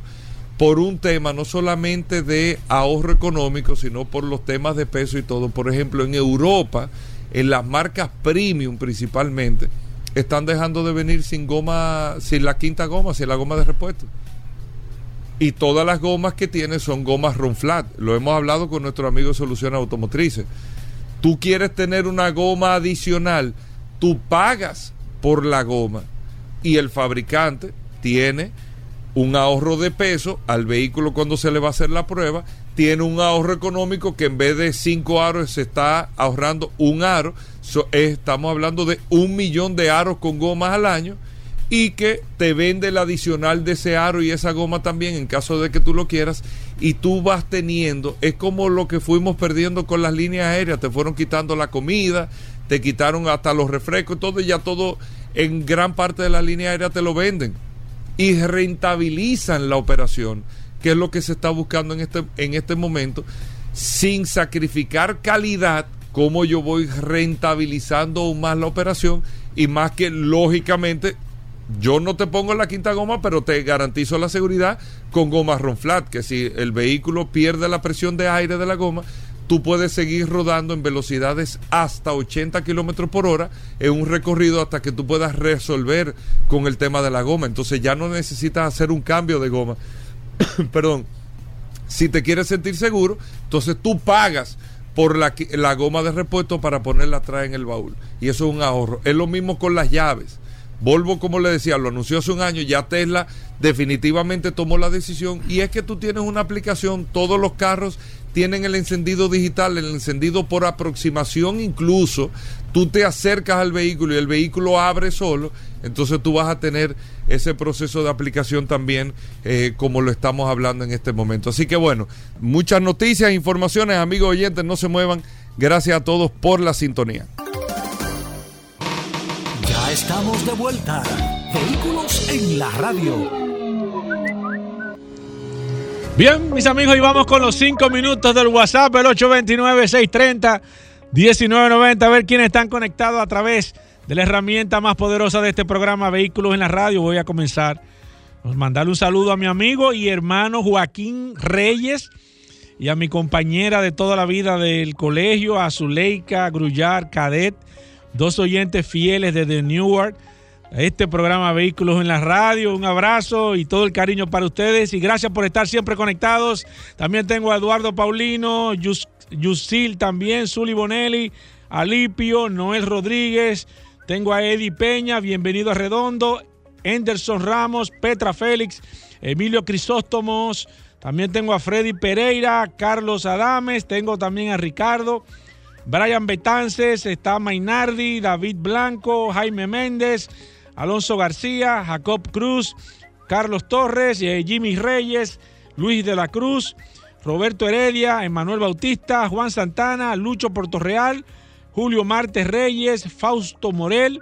por un tema no solamente de ahorro económico, sino por los temas de peso y todo. Por ejemplo, en Europa, en las marcas premium principalmente, están dejando de venir sin goma, sin la quinta goma, sin la goma de repuesto. Y todas las gomas que tiene son gomas Ron Flat. Lo hemos hablado con nuestro amigo Soluciones Automotrices. Tú quieres tener una goma adicional, tú pagas por la goma y el fabricante tiene un ahorro de peso al vehículo cuando se le va a hacer la prueba, tiene un ahorro económico que en vez de cinco aros se está ahorrando un aro, estamos hablando de un millón de aros con gomas al año y que te vende el adicional de ese aro y esa goma también en caso de que tú lo quieras y tú vas teniendo, es como lo que fuimos perdiendo con las líneas aéreas, te fueron quitando la comida, te quitaron hasta los refrescos, todo y ya todo en gran parte de la línea aérea te lo venden y rentabilizan la operación, que es lo que se está buscando en este, en este momento, sin sacrificar calidad, como yo voy rentabilizando aún más la operación y más que lógicamente yo no te pongo la quinta goma, pero te garantizo la seguridad con goma Ronflat, que si el vehículo pierde la presión de aire de la goma, tú puedes seguir rodando en velocidades hasta 80 kilómetros por hora en un recorrido hasta que tú puedas resolver con el tema de la goma. Entonces ya no necesitas hacer un cambio de goma. Perdón. Si te quieres sentir seguro, entonces tú pagas por la, la goma de repuesto para ponerla atrás en el baúl. Y eso es un ahorro. Es lo mismo con las llaves. Volvo, como le decía, lo anunció hace un año, ya Tesla definitivamente tomó la decisión y es que tú tienes una aplicación, todos los carros tienen el encendido digital, el encendido por aproximación incluso, tú te acercas al vehículo y el vehículo abre solo, entonces tú vas a tener ese proceso de aplicación también eh, como lo estamos hablando en este momento. Así que bueno, muchas noticias, informaciones, amigos oyentes, no se muevan. Gracias a todos por la sintonía. Estamos de vuelta. Vehículos en la radio. Bien, mis amigos, y vamos con los cinco minutos del WhatsApp, el 829-630-1990. A ver quiénes están conectados a través de la herramienta más poderosa de este programa, Vehículos en la Radio. Voy a comenzar. A mandarle un saludo a mi amigo y hermano Joaquín Reyes y a mi compañera de toda la vida del colegio, a Zuleika Grullar Cadet, dos oyentes fieles desde Newark este programa Vehículos en la Radio. Un abrazo y todo el cariño para ustedes y gracias por estar siempre conectados. También tengo a Eduardo Paulino, Yusil también, Zuli Bonelli, Alipio, Noel Rodríguez. Tengo a Eddie Peña, bienvenido a Redondo, Anderson Ramos, Petra Félix, Emilio Crisóstomos. También tengo a Freddy Pereira, Carlos Adames, tengo también a Ricardo. Brian Betances, está Mainardi, David Blanco, Jaime Méndez, Alonso García, Jacob Cruz, Carlos Torres, eh, Jimmy Reyes, Luis de la Cruz, Roberto Heredia, Emanuel Bautista, Juan Santana, Lucho Portorreal, Julio Martes Reyes, Fausto Morel,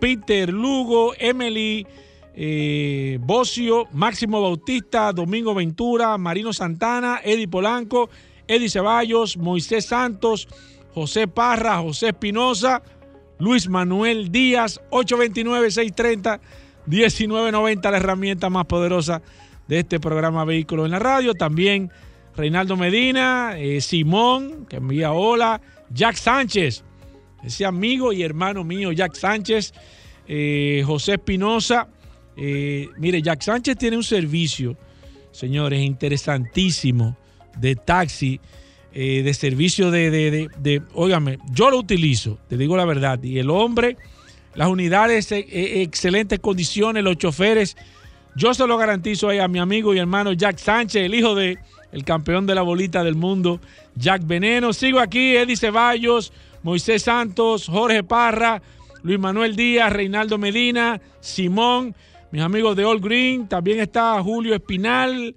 Peter Lugo, Emily eh, Bocio, Máximo Bautista, Domingo Ventura, Marino Santana, Eddie Polanco, Eddie Ceballos, Moisés Santos, José Parra, José Espinosa, Luis Manuel Díaz, 829-630-1990, la herramienta más poderosa de este programa Vehículos en la Radio. También Reinaldo Medina, eh, Simón, que envía hola, Jack Sánchez, ese amigo y hermano mío, Jack Sánchez, eh, José Espinosa. Eh, mire, Jack Sánchez tiene un servicio, señores, interesantísimo de taxi, de servicio de, de, de, óigame, yo lo utilizo, te digo la verdad, y el hombre, las unidades, excelentes condiciones, los choferes, yo se lo garantizo a mi amigo y hermano Jack Sánchez, el hijo de el campeón de la bolita del mundo, Jack Veneno. Sigo aquí, Eddie Ceballos, Moisés Santos, Jorge Parra, Luis Manuel Díaz, Reinaldo Medina, Simón, mis amigos de All Green. También está Julio Espinal,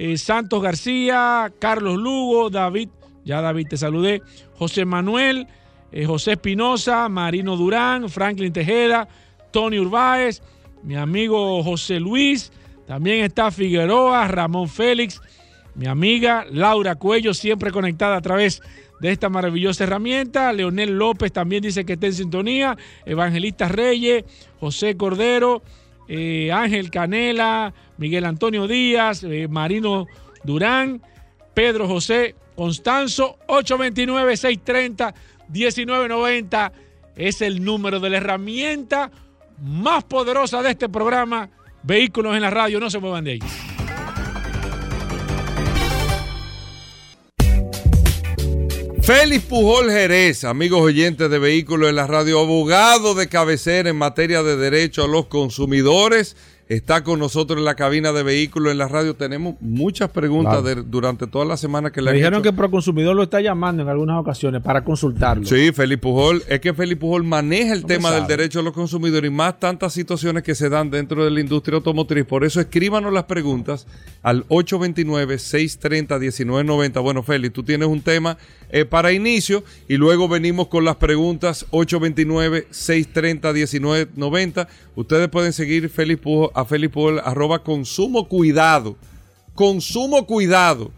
eh, Santos García, Carlos Lugo, David, ya David te saludé, José Manuel, eh, José Espinosa, Marino Durán, Franklin Tejeda, Tony Urbáez, mi amigo José Luis. También está Figueroa, Ramón Félix, mi amiga Laura Cuello, siempre conectada a través de esta maravillosa herramienta. Leonel López también dice que está en sintonía. Evangelista Reyes, José Cordero, eh, Ángel Canela, Miguel Antonio Díaz, eh, Marino Durán, Pedro José Constanzo, 829-630-1990. Es el número de la herramienta más poderosa de este programa. Vehículos en la radio, no se muevan de ahí. Félix Pujol Jerez, amigos oyentes de vehículos en la radio, abogado de cabecera en materia de derecho a los consumidores está con nosotros en la cabina de vehículos en la radio. Tenemos muchas preguntas durante toda la semana que le Me dijeron que Proconsumidor lo está llamando en algunas ocasiones para consultarlo. Sí, Felipe Pujol. Es que Felipe Pujol maneja el tema del derecho a los consumidores y más tantas situaciones que se dan dentro de la industria automotriz. Por eso escríbanos las preguntas al 829-630-1990. Bueno, Félix, tú tienes un tema eh, para inicio y luego venimos con las preguntas 829-630-1990. Ustedes pueden seguir Félix Pujol a Felipe Paul, arroba consumo cuidado. Consumo cuidado.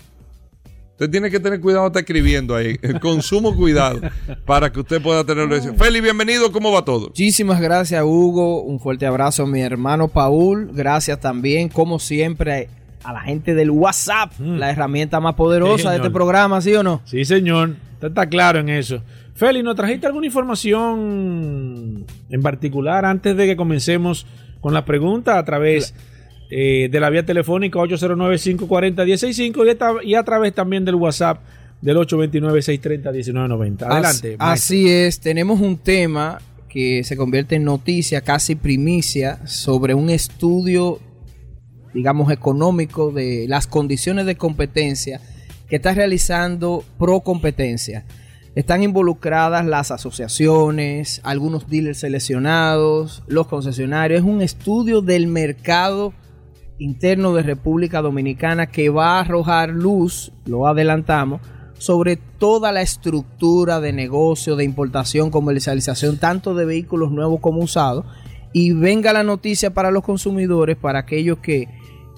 Usted tiene que tener cuidado está escribiendo ahí. consumo cuidado. Para que usted pueda tenerlo. Feli, bienvenido. ¿Cómo va todo? Muchísimas gracias, Hugo. Un fuerte abrazo a mi hermano Paul. Gracias también, como siempre, a la gente del WhatsApp, mm. la herramienta más poderosa de este programa, ¿sí o no? Sí, señor. Usted está claro en eso. Feli, ¿nos trajiste alguna información en particular antes de que comencemos con la pregunta a través eh, de la vía telefónica 809-540-165 y, y a través también del WhatsApp del 829-630-1990. Adelante. Así, es, tenemos un tema que se convierte en noticia, casi primicia, sobre un estudio, digamos, económico de las condiciones de competencia que está realizando Pro Competencia. Están involucradas las asociaciones, algunos dealers seleccionados, los concesionarios. Es un estudio del mercado interno de República Dominicana que va a arrojar luz, lo adelantamos, sobre toda la estructura de negocio, de importación, comercialización, tanto de vehículos nuevos como usados. Y venga la noticia para los consumidores, para aquellos que,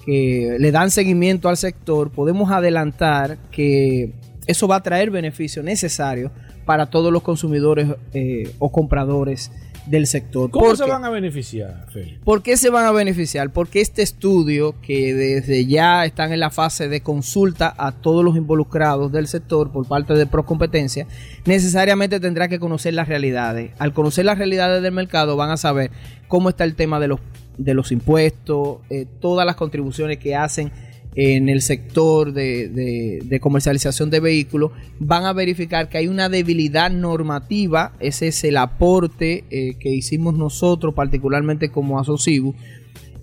que le dan seguimiento al sector, podemos adelantar que eso va a traer beneficios necesarios para todos los consumidores eh, o compradores del sector. ¿Cómo se van a beneficiar, ¿Por qué se van a beneficiar? Porque este estudio, que desde ya están en la fase de consulta a todos los involucrados del sector por parte de Procompetencia, necesariamente tendrá que conocer las realidades. Al conocer las realidades del mercado van a saber cómo está el tema de los, de los impuestos, eh, todas las contribuciones que hacen en el sector de, comercialización de vehículos, van a verificar que hay una debilidad normativa, ese es el aporte eh, que hicimos nosotros, particularmente como asociados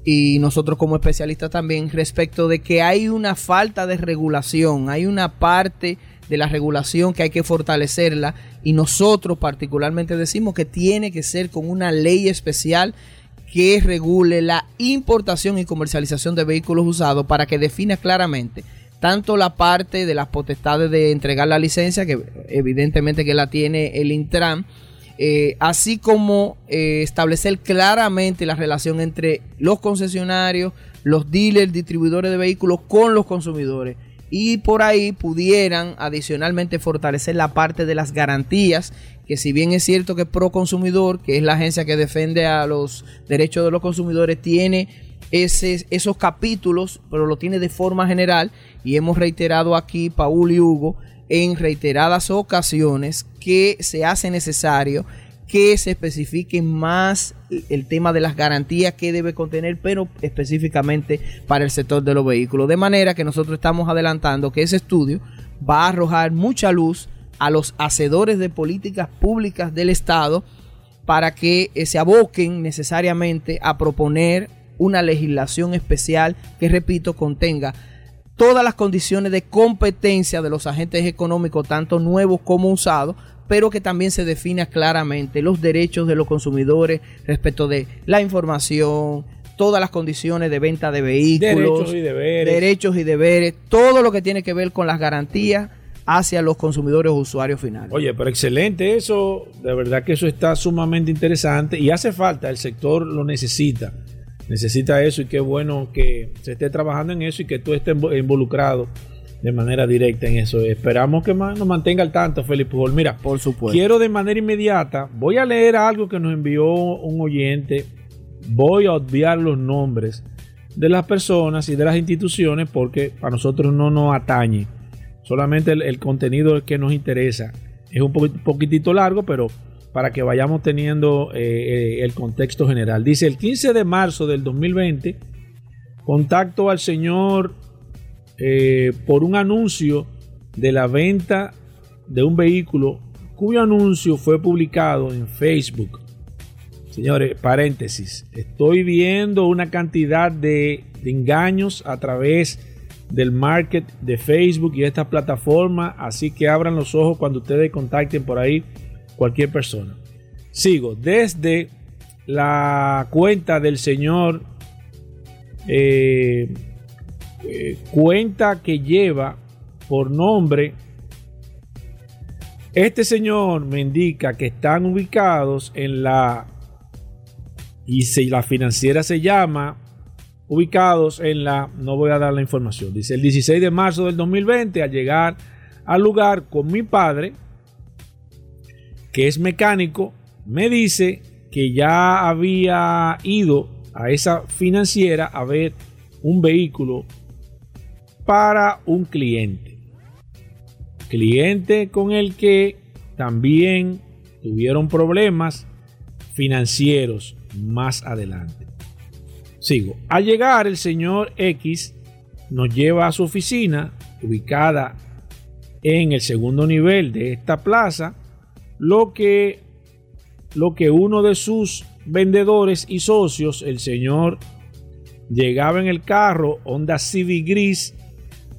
y nosotros como especialistas también, respecto de que hay una falta de regulación, hay una parte de la regulación que hay que fortalecerla y nosotros particularmente decimos que tiene que ser con una ley especial que regule la importación y comercialización de vehículos usados para que defina claramente tanto la parte de las potestades de entregar la licencia, que evidentemente que la tiene el Intran, eh, así como eh, establecer claramente la relación entre los concesionarios, los dealers, distribuidores de vehículos con los consumidores y por ahí pudieran adicionalmente fortalecer la parte de las garantías que si bien es cierto que Pro Consumidor, que es la agencia que defiende a los derechos de los consumidores, tiene esos capítulos, pero lo tiene de forma general y hemos reiterado aquí, Paul y Hugo, en reiteradas ocasiones que se hace necesario que se especifique más el tema de las garantías que debe contener, pero específicamente para el sector de los vehículos. De manera que nosotros estamos adelantando que ese estudio va a arrojar mucha luz a los hacedores de políticas públicas del Estado para que eh, se aboquen necesariamente a proponer una legislación especial que, repito, contenga todas las condiciones de competencia de los agentes económicos, tanto nuevos como usados, pero que también se defina claramente los derechos de los consumidores respecto de la información, todas las condiciones de venta de vehículos, derechos y deberes, derechos y deberes todo lo que tiene que ver con las garantías hacia los consumidores o usuarios finales. Oye, pero excelente eso, de verdad que eso está sumamente interesante y hace falta, el sector lo necesita, necesita eso y qué bueno que se esté trabajando en eso y que tú estés involucrado de manera directa en eso. Esperamos que nos mantenga al tanto, Felipe Pujol. Mira, por supuesto. Quiero de manera inmediata, voy a leer algo que nos envió un oyente. Voy a obviar los nombres de las personas y de las instituciones porque a nosotros no nos atañe. Solamente el, contenido que nos interesa. Es un poquitito largo, pero para que vayamos teniendo eh, eh, el contexto general. Dice el 15 de marzo del 2020, contacto al señor eh, por un anuncio de la venta de un vehículo cuyo anuncio fue publicado en Facebook. Señores, paréntesis, estoy viendo una cantidad de, engaños a través del market de Facebook y esta plataforma, así que abran los ojos cuando ustedes contacten por ahí cualquier persona. Sigo desde la cuenta del señor eh, eh, cuenta que lleva por nombre. Este señor me indica que están ubicados en la... Y si la financiera se llama ubicados en la, no voy a dar la información, dice el 16 de marzo del 2020 al llegar al lugar con mi padre, que es mecánico, me dice que ya había ido a esa financiera a ver un vehículo para un cliente. Cliente con el que también tuvieron problemas financieros más adelante. Sigo. Al llegar el señor X nos lleva a su oficina ubicada en el segundo nivel de esta plaza, lo que, lo que uno de sus vendedores y socios, el señor, llegaba en el carro Honda Civic gris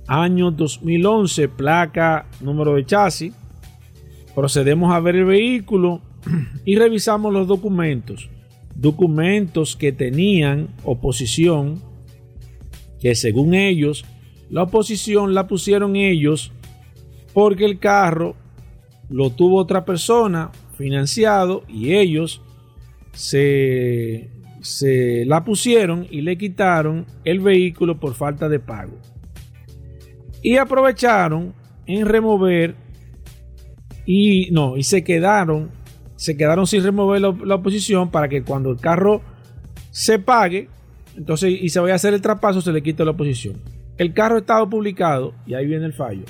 año 2011, placa, número de chasis. Procedemos a ver el vehículo y revisamos los documentos. Documentos que tenían oposición, que según ellos, la oposición la pusieron ellos porque el carro lo tuvo otra persona financiado y ellos se, se la pusieron y le quitaron el vehículo por falta de pago y aprovecharon en remover y no, y se quedaron, se quedaron sin remover la, oposición para que cuando el carro se pague, entonces y se vaya a hacer el traspaso, se le quita la oposición. El carro estaba publicado, y ahí viene el fallo,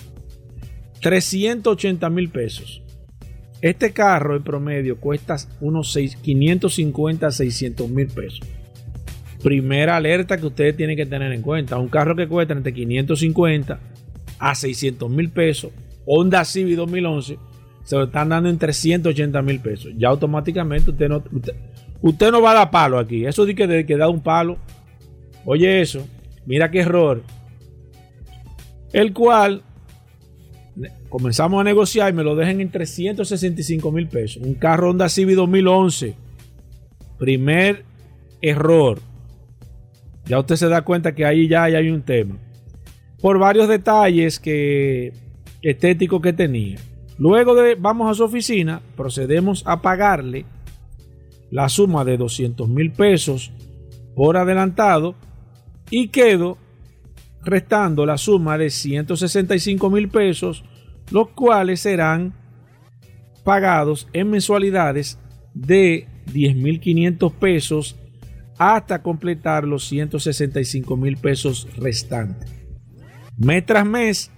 380 mil pesos. Este carro en promedio cuesta unos 6, 550 a 600 mil pesos. Primera alerta que ustedes tienen que tener en cuenta. Un carro que cuesta entre 550 a 600 mil pesos, Honda Civic 2011, se lo están dando en 380 mil pesos. Ya automáticamente usted no, usted, no va a dar palo aquí. Eso de que, que da un palo. Oye eso, mira qué error. El cual comenzamos a negociar y me lo dejan en 365 mil pesos. Un carro Honda Civic 2011. Primer error. Ya usted se da cuenta que ahí ya hay un tema por varios detalles que, estéticos que tenía. Luego de vamos a su oficina, procedemos a pagarle la suma de 200 mil pesos por adelantado y quedo restando la suma de 165 mil pesos, los cuales serán pagados en mensualidades de 10.500 pesos hasta completar los 165 mil pesos restantes. Mes tras mes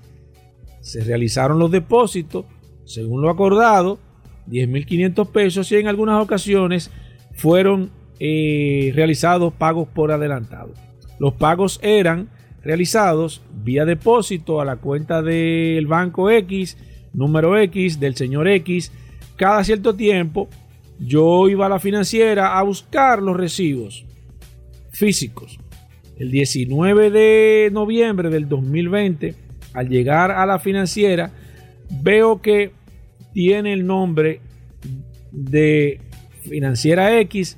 se realizaron los depósitos según lo acordado, 10.500 pesos y en algunas ocasiones fueron eh, realizados pagos por adelantado. Los pagos eran realizados vía depósito a la cuenta del banco X, número X, del señor X. Cada cierto tiempo yo iba a la financiera a buscar los recibos físicos. El 19 de noviembre del 2020, al llegar a la financiera, veo que tiene el nombre de financiera X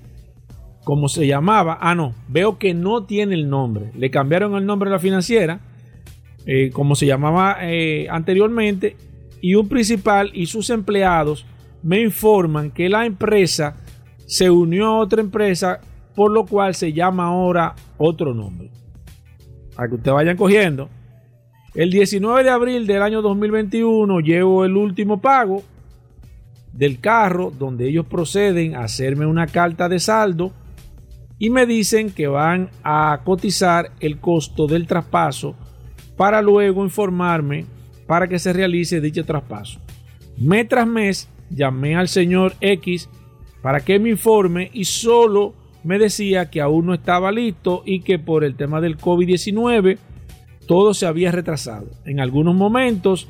como se llamaba. Ah, no, veo que no tiene el nombre. Le cambiaron el nombre a la financiera, eh, como se llamaba eh, anteriormente, y un principal y sus empleados me informan que la empresa se unió a otra empresa, por lo cual se llama ahora otro nombre. Para que ustedes vayan cogiendo. El 19 de abril del año 2021 llevo el último pago del carro donde ellos proceden a hacerme una carta de saldo y me dicen que van a cotizar el costo del traspaso para luego informarme para que se realice dicho traspaso. Mes tras mes llamé al señor X para que me informe y solo me decía que aún no estaba listo y que por el tema del COVID-19 todo se había retrasado. En algunos momentos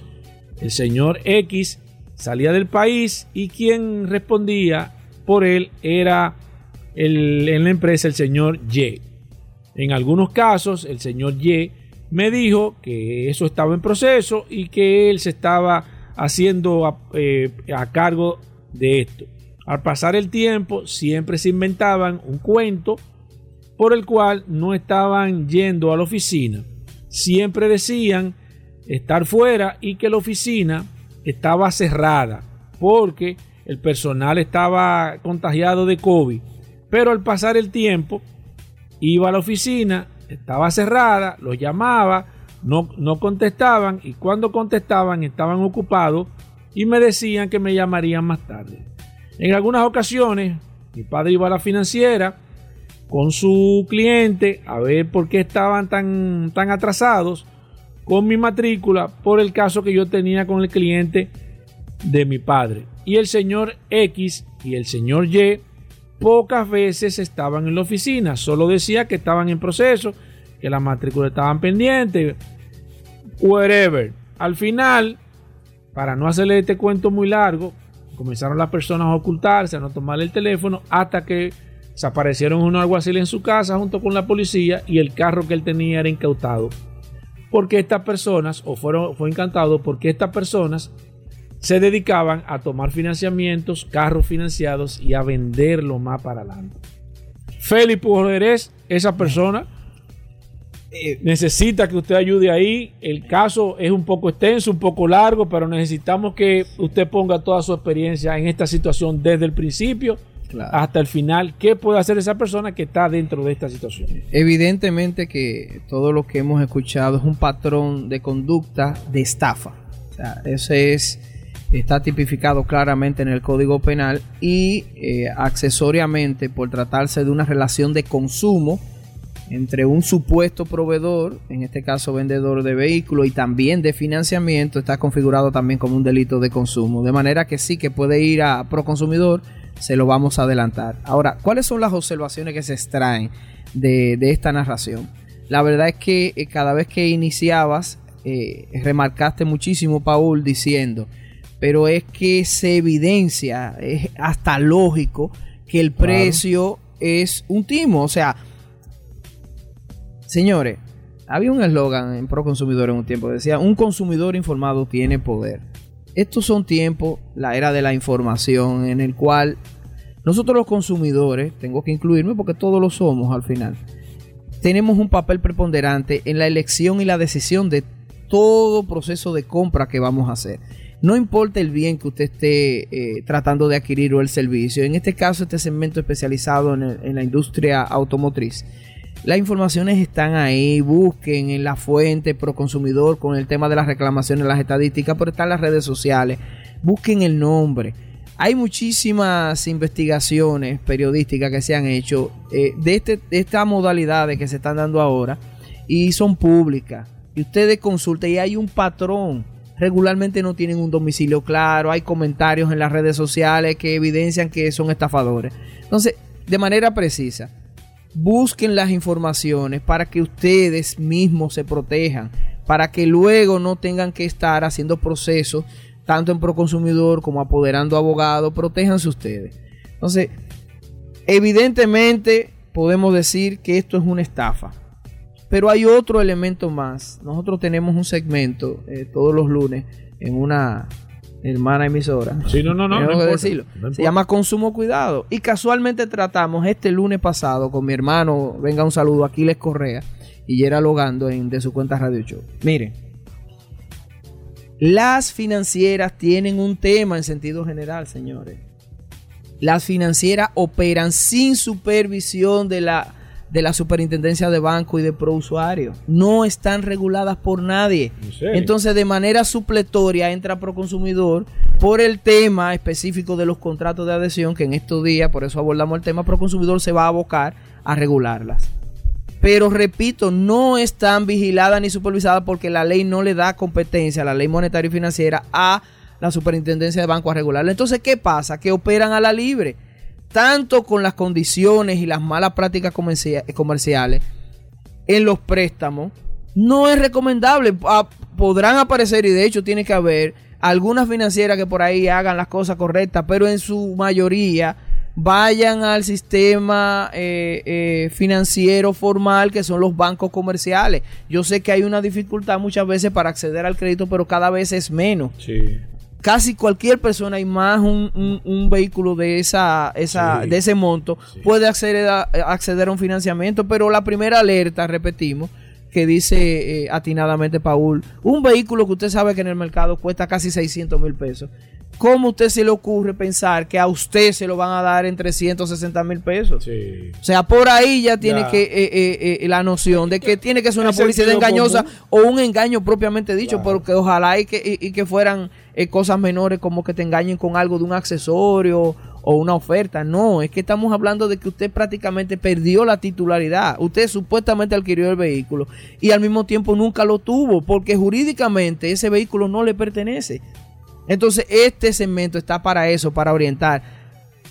el señor X salía del país y quien respondía por él era en la empresa el señor Y. En algunos casos, el señor Y me dijo que eso estaba en proceso y que él se estaba haciendo eh, a cargo de esto. Al pasar el tiempo, siempre se inventaban un cuento por el cual no estaban yendo a la oficina. Siempre decían estar fuera y que la oficina estaba cerrada porque el personal estaba contagiado de COVID pero al pasar el tiempo, iba a la oficina, estaba cerrada, los llamaba, no, no contestaban y cuando contestaban estaban ocupados y me decían que me llamarían más tarde. En algunas ocasiones, mi padre iba a la financiera con su cliente a ver por qué estaban tan, tan atrasados con mi matrícula por el caso que yo tenía con el cliente de mi padre. Y el señor X y el señor Y pocas veces estaban en la oficina, solo decía que estaban en proceso, que las matrículas estaban pendientes, whatever. Al final, para no hacerle este cuento muy largo, comenzaron las personas a ocultarse, a no tomar el teléfono, hasta que desaparecieron unos alguaciles en su casa junto con la policía y el carro que él tenía era incautado. Porque estas personas, o fueron, fue encantado porque estas personas se dedicaban a tomar financiamientos, carros financiados y a venderlo más para adelante. Felipe Jorge esa persona. Eh, necesita que usted ayude ahí. El caso es un poco extenso, un poco largo, pero necesitamos que usted ponga toda su experiencia en esta situación desde el principio hasta el final. ¿Qué puede hacer esa persona que está dentro de esta situación? Evidentemente que todo lo que hemos escuchado es un patrón de conducta de estafa. O sea, ese es está tipificado claramente en el Código Penal y eh, accesoriamente por tratarse de una relación de consumo entre un supuesto proveedor, en este caso vendedor de vehículos y también de financiamiento, está configurado también como un delito de consumo. De manera que sí que puede ir a Proconsumidor, se lo vamos a adelantar. Ahora, ¿cuáles son las observaciones que se extraen de, esta narración? La verdad es que eh, cada vez que iniciabas, eh, remarcaste muchísimo, Paul, diciendo, pero es que se evidencia, es hasta lógico que el precio es un timo. O sea, señores, había un eslogan en Pro Consumidor en un tiempo que decía, un consumidor informado tiene poder. Estos son tiempos, la era de la información, en el cual nosotros los consumidores, tengo que incluirme porque todos lo somos al final, tenemos un papel preponderante en la elección y la decisión de todo proceso de compra que vamos a hacer. No importa el bien que usted esté eh, tratando de adquirir o el servicio. En este caso, este segmento especializado en, la industria automotriz. Las informaciones están ahí, busquen en la fuente pro consumidor con el tema de las reclamaciones, las estadísticas, pero están las redes sociales. Busquen el nombre. Hay muchísimas investigaciones periodísticas que se han hecho eh, de, este, de estas modalidades que se están dando ahora y son públicas. Y ustedes consulten y hay un patrón. Regularmente no tienen un domicilio claro, hay comentarios en las redes sociales que evidencian que son estafadores. Entonces, de manera precisa, busquen las informaciones para que ustedes mismos se protejan, para que luego no tengan que estar haciendo procesos tanto en Proconsumidor como apoderando abogados, protéjanse ustedes. Entonces, evidentemente podemos decir que esto es una estafa. Pero hay otro elemento más. Nosotros tenemos un segmento eh, todos los lunes en una hermana emisora. Sí, no, no, no. Decirlo. Se llama Consumo Cuidado. Y casualmente tratamos este lunes pasado con mi hermano, venga un saludo, Aquiles Correa, y era logando en, de su cuenta Radio Show. Miren, las financieras tienen un tema en sentido general, señores. Las financieras operan sin supervisión de la de la superintendencia de banco y de prousuario. No están reguladas por nadie. Entonces, de manera supletoria entra Proconsumidor por el tema específico de los contratos de adhesión, que en estos días, por eso abordamos el tema, Proconsumidor se va a abocar a regularlas. Pero repito, no están vigiladas ni supervisadas porque la ley no le da competencia, la ley monetaria y financiera, a la superintendencia de banco a regularla. Entonces, ¿qué pasa? Que operan a la libre tanto con las condiciones y las malas prácticas comerciales en los préstamos, no es recomendable. Ah, podrán aparecer y de hecho tiene que haber algunas financieras que por ahí hagan las cosas correctas, pero en su mayoría vayan al sistema eh, eh, financiero formal que son los bancos comerciales. Yo sé que hay una dificultad muchas veces para acceder al crédito, pero cada vez es menos. Sí casi cualquier persona y más un, vehículo de esa, esa de ese monto puede acceder a, acceder a un financiamiento. Pero la primera alerta repetimos que dice eh, atinadamente Paul un vehículo que usted sabe que en el mercado cuesta casi 600 mil pesos ¿Cómo usted se le ocurre pensar que a usted se lo van a dar en 360 mil pesos? O sea, por ahí ya tiene que eh, eh, eh, la noción de que tiene que ser una publicidad engañosa o un engaño propiamente dicho, porque ojalá y que, y, que fueran cosas menores como que te engañen con algo de un accesorio o una oferta. No, es que estamos hablando de que usted prácticamente perdió la titularidad. Usted supuestamente adquirió el vehículo y al mismo tiempo nunca lo tuvo porque jurídicamente ese vehículo no le pertenece. Entonces, este segmento está para eso, para orientar.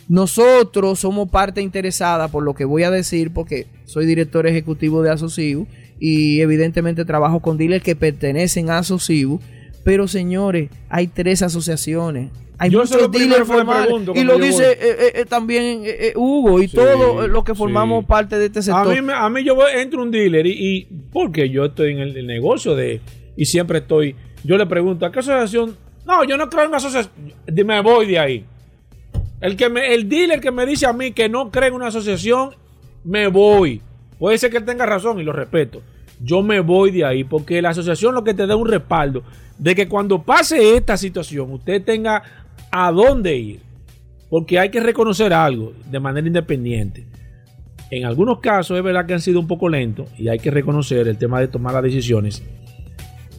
Nosotros somos parte interesada por lo que voy a decir, porque soy director ejecutivo de Asocibu y evidentemente trabajo con dealers que pertenecen a Asocibu. Pero señores, hay tres asociaciones. Hay muchos dealers formales. Y lo dice eh, eh, eh, también Hugo y todos los que formamos parte de este sector. A mí, a mí yo entro un dealer y, y porque yo estoy en el, el negocio de y siempre estoy. Yo le pregunto, ¿a qué asociación no, yo no creo en una asociación. Me voy de ahí. El, que me, el dealer que me dice a mí que no cree en una asociación, me voy. Puede ser que él tenga razón y lo respeto. Yo me voy de ahí porque la asociación lo que te da un respaldo de que cuando pase esta situación usted tenga a dónde ir. Porque hay que reconocer algo de manera independiente. En algunos casos es verdad que han sido un poco lentos y hay que reconocer el tema de tomar las decisiones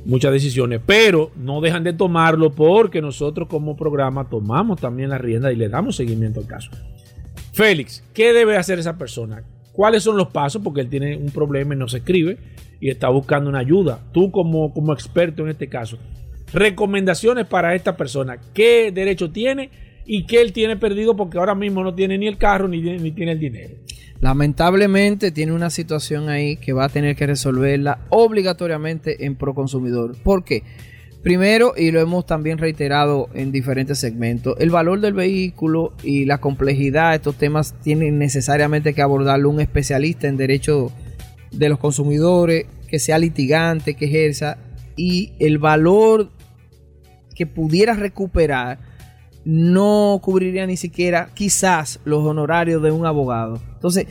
muchas decisiones, pero no dejan de tomarlo porque nosotros como programa tomamos también la rienda y le damos seguimiento al caso. Félix, ¿qué debe hacer esa persona? ¿Cuáles son los pasos? Porque él tiene un problema y no se escribe y está buscando una ayuda. Tú como, como experto en este caso, recomendaciones para esta persona. ¿Qué derecho tiene y qué él tiene perdido porque ahora mismo no tiene ni el carro ni, ni tiene el dinero? Lamentablemente tiene una situación ahí que va a tener que resolverla obligatoriamente en Proconsumidor. ¿Por qué? Primero, y lo hemos también reiterado en diferentes segmentos, el valor del vehículo y la complejidad de estos temas tienen necesariamente que abordarlo un especialista en derecho de los consumidores, que sea litigante, que ejerza, y el valor que pudiera recuperar no cubriría ni siquiera quizás los honorarios de un abogado. Entonces,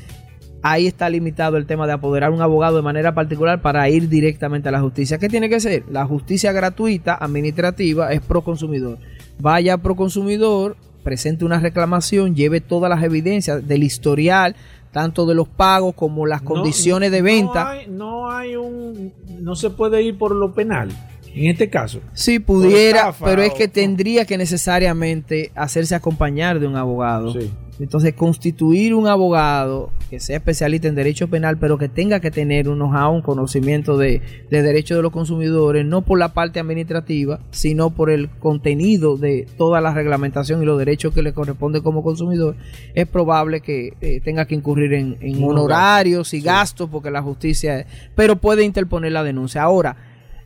ahí está limitado el tema de apoderar a un abogado de manera particular para ir directamente a la justicia. ¿Qué tiene que ser? La justicia gratuita administrativa es pro consumidor. Vaya pro consumidor, presente una reclamación, lleve todas las evidencias del historial, tanto de los pagos como las condiciones de venta. No hay, un, no se puede ir por lo penal. En este caso. Sí, pudiera, pero es que tendría que necesariamente hacerse acompañar de un abogado. Sí. Entonces, constituir un abogado que sea especialista en derecho penal, pero que tenga que tener unos un conocimiento de, de derechos de los consumidores, no por la parte administrativa, sino por el contenido de toda la reglamentación y los derechos que le corresponde como consumidor, es probable que eh, tenga que incurrir en, honorarios y gastos, porque la justicia, pero puede interponer la denuncia. Ahora,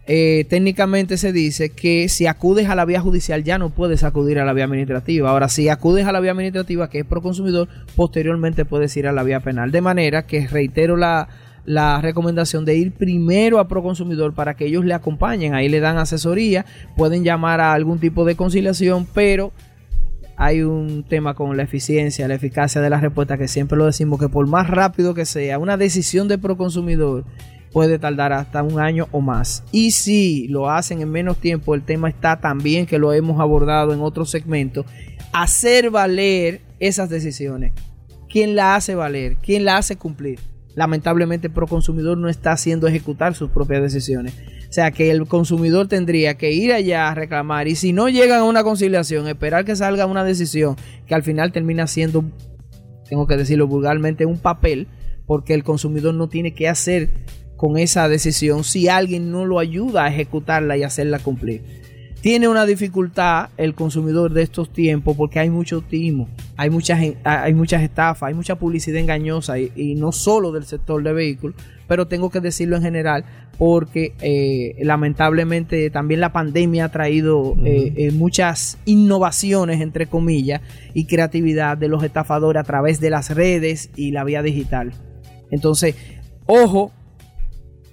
eh, técnicamente se dice que si acudes a la vía judicial ya no puedes acudir a la vía administrativa. Ahora, si acudes a la vía administrativa, que es pro consumidor, posteriormente puedes ir a la vía penal. De manera que reitero la, la recomendación de ir primero a Proconsumidor para que ellos le acompañen. Ahí le dan asesoría, pueden llamar a algún tipo de conciliación, pero hay un tema con la eficiencia, la eficacia de la respuesta, que siempre lo decimos, que por más rápido que sea, una decisión de Proconsumidor puede tardar hasta un año o más. Y si lo hacen en menos tiempo, el tema está también que lo hemos abordado en otro segmento, hacer valer esas decisiones. ¿Quién la hace valer? ¿Quién la hace cumplir? Lamentablemente el proconsumidor no está haciendo ejecutar sus propias decisiones. O sea que el consumidor tendría que ir allá a reclamar y si no llegan a una conciliación, esperar que salga una decisión que al final termina siendo, tengo que decirlo vulgarmente, un papel, porque el consumidor no tiene que hacer con esa decisión si alguien no lo ayuda a ejecutarla y hacerla cumplir. Tiene una dificultad el consumidor de estos tiempos porque hay mucho timo, hay muchas, hay muchas estafas, hay mucha publicidad engañosa y, no solo del sector de vehículos, pero tengo que decirlo en general porque eh, lamentablemente también la pandemia ha traído eh, eh, muchas innovaciones, entre comillas, y creatividad de los estafadores a través de las redes y la vía digital. Entonces, ojo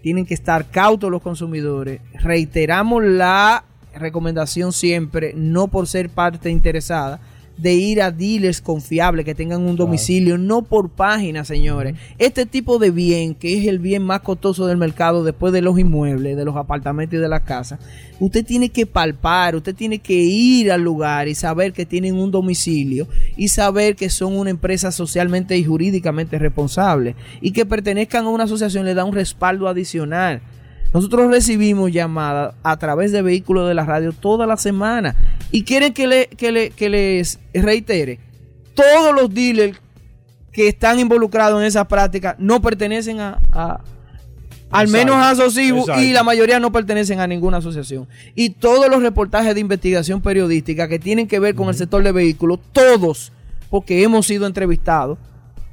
tienen que estar cautos los consumidores. Reiteramos la recomendación siempre, no por ser parte interesada, de ir a dealers confiables que tengan un domicilio, no por página, señores. Este tipo de bien, que es el bien más costoso del mercado después de los inmuebles, de los apartamentos y de las casas, usted tiene que palpar, usted tiene que ir al lugar y saber que tienen un domicilio y saber que son una empresa socialmente y jurídicamente responsable y que pertenezcan a una asociación le da un respaldo adicional. Nosotros recibimos llamadas a través de vehículos de la radio toda la semana y quieren que, le, que, les reitere. Todos los dealers que están involucrados en esa práctica no pertenecen a, al menos a Asocibu y la mayoría no pertenecen a ninguna asociación. Y todos los reportajes de investigación periodística que tienen que ver con el sector de vehículos, todos, porque hemos sido entrevistados,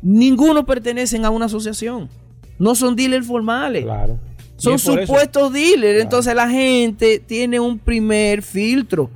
ninguno pertenecen a una asociación. No son dealers formales. Claro. Son supuestos dealers. Entonces la gente tiene un primer filtro.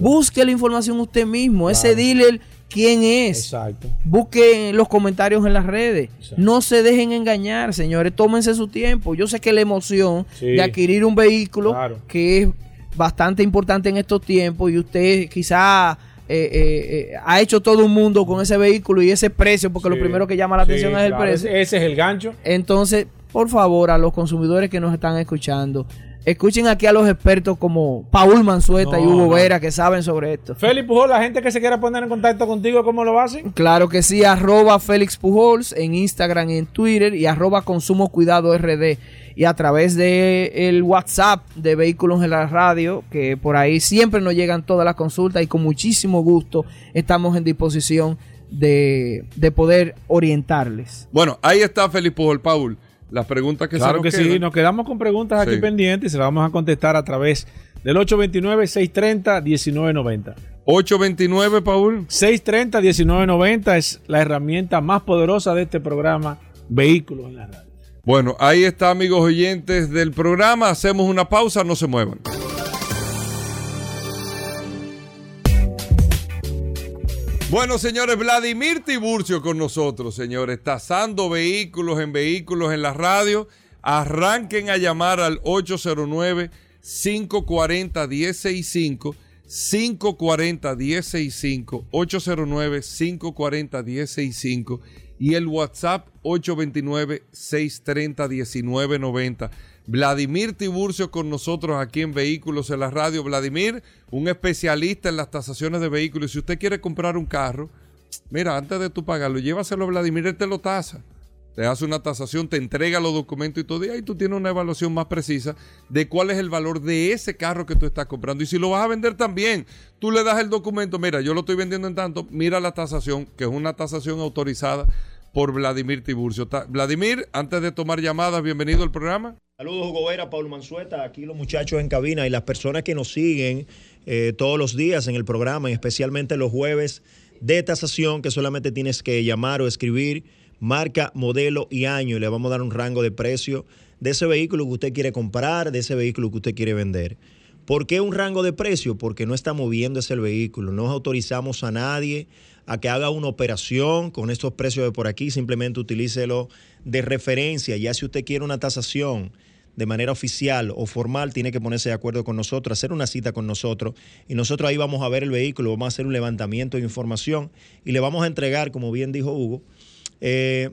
Busque la información usted mismo. Ese dealer, ¿quién es? Exacto. Busque los comentarios en las redes. No se dejen engañar, señores. Tómense su tiempo. Yo sé que la emoción de adquirir un vehículo, que es bastante importante en estos tiempos, y usted quizá eh, eh, eh, ha hecho todo un mundo con ese vehículo y ese precio, porque lo primero que llama la atención es el precio. Ese es el gancho. Entonces, por favor, a los consumidores que nos están escuchando, escuchen aquí a los expertos como Paul Manzueta y Hugo Vera que saben sobre esto. Félix Pujols, la gente que se quiera poner en contacto contigo, ¿cómo lo hacen? Claro que sí, arroba Félix Pujols en Instagram y en Twitter y arroba Consumo Cuidado RD y a través de el WhatsApp de Vehículos en la Radio, que por ahí siempre nos llegan todas las consultas y con muchísimo gusto estamos en disposición de, poder orientarles. Bueno, ahí está Félix Pujol, Paul las preguntas que claro que sí, nos quedamos con preguntas aquí pendientes y se las vamos a contestar a través del 829-630-1990. 829, Paul. 630-1990 es la herramienta más poderosa de este programa Vehículos en la Radio. Bueno, ahí está, amigos oyentes del programa. Hacemos una pausa, no se muevan. Bueno, señores, Vladimir Tiburcio con nosotros, señores, tasando vehículos en vehículos en la radio. Arranquen a llamar al 809-540-1065. 540-1065, 809-540-1065 y el WhatsApp 829-630-1990. Vladimir Tiburcio con nosotros aquí en Vehículos en la Radio. Vladimir, un especialista en las tasaciones de vehículos. Si usted quiere comprar un carro, mira, antes de tú pagarlo, llévaselo a Vladimir, él te lo tasa te hace una tasación, te entrega los documentos y todo, y ahí tú tienes una evaluación más precisa de cuál es el valor de ese carro que tú estás comprando. Y si lo vas a vender también, tú le das el documento, mira, yo lo estoy vendiendo en tanto, mira la tasación, que es una tasación autorizada por Vladimir Tiburcio. Vladimir, antes de tomar llamadas, bienvenido al programa. Saludos, Hugo Vera, Pablo Mansueta, aquí los muchachos en cabina y las personas que nos siguen eh, todos los días en el programa, y especialmente los jueves de tasación, que solamente tienes que llamar o escribir marca, modelo y año y le vamos a dar un rango de precio de ese vehículo que usted quiere comprar, de ese vehículo que usted quiere vender. ¿Por qué un rango de precio? Porque no estamos viendo ese vehículo, no autorizamos a nadie a que haga una operación con estos precios de por aquí, simplemente utilícelo de referencia. Ya si usted quiere una tasación de manera oficial o formal, tiene que ponerse de acuerdo con nosotros, hacer una cita con nosotros y nosotros ahí vamos a ver el vehículo, vamos a hacer un levantamiento de información y le vamos a entregar, como bien dijo Hugo, eh,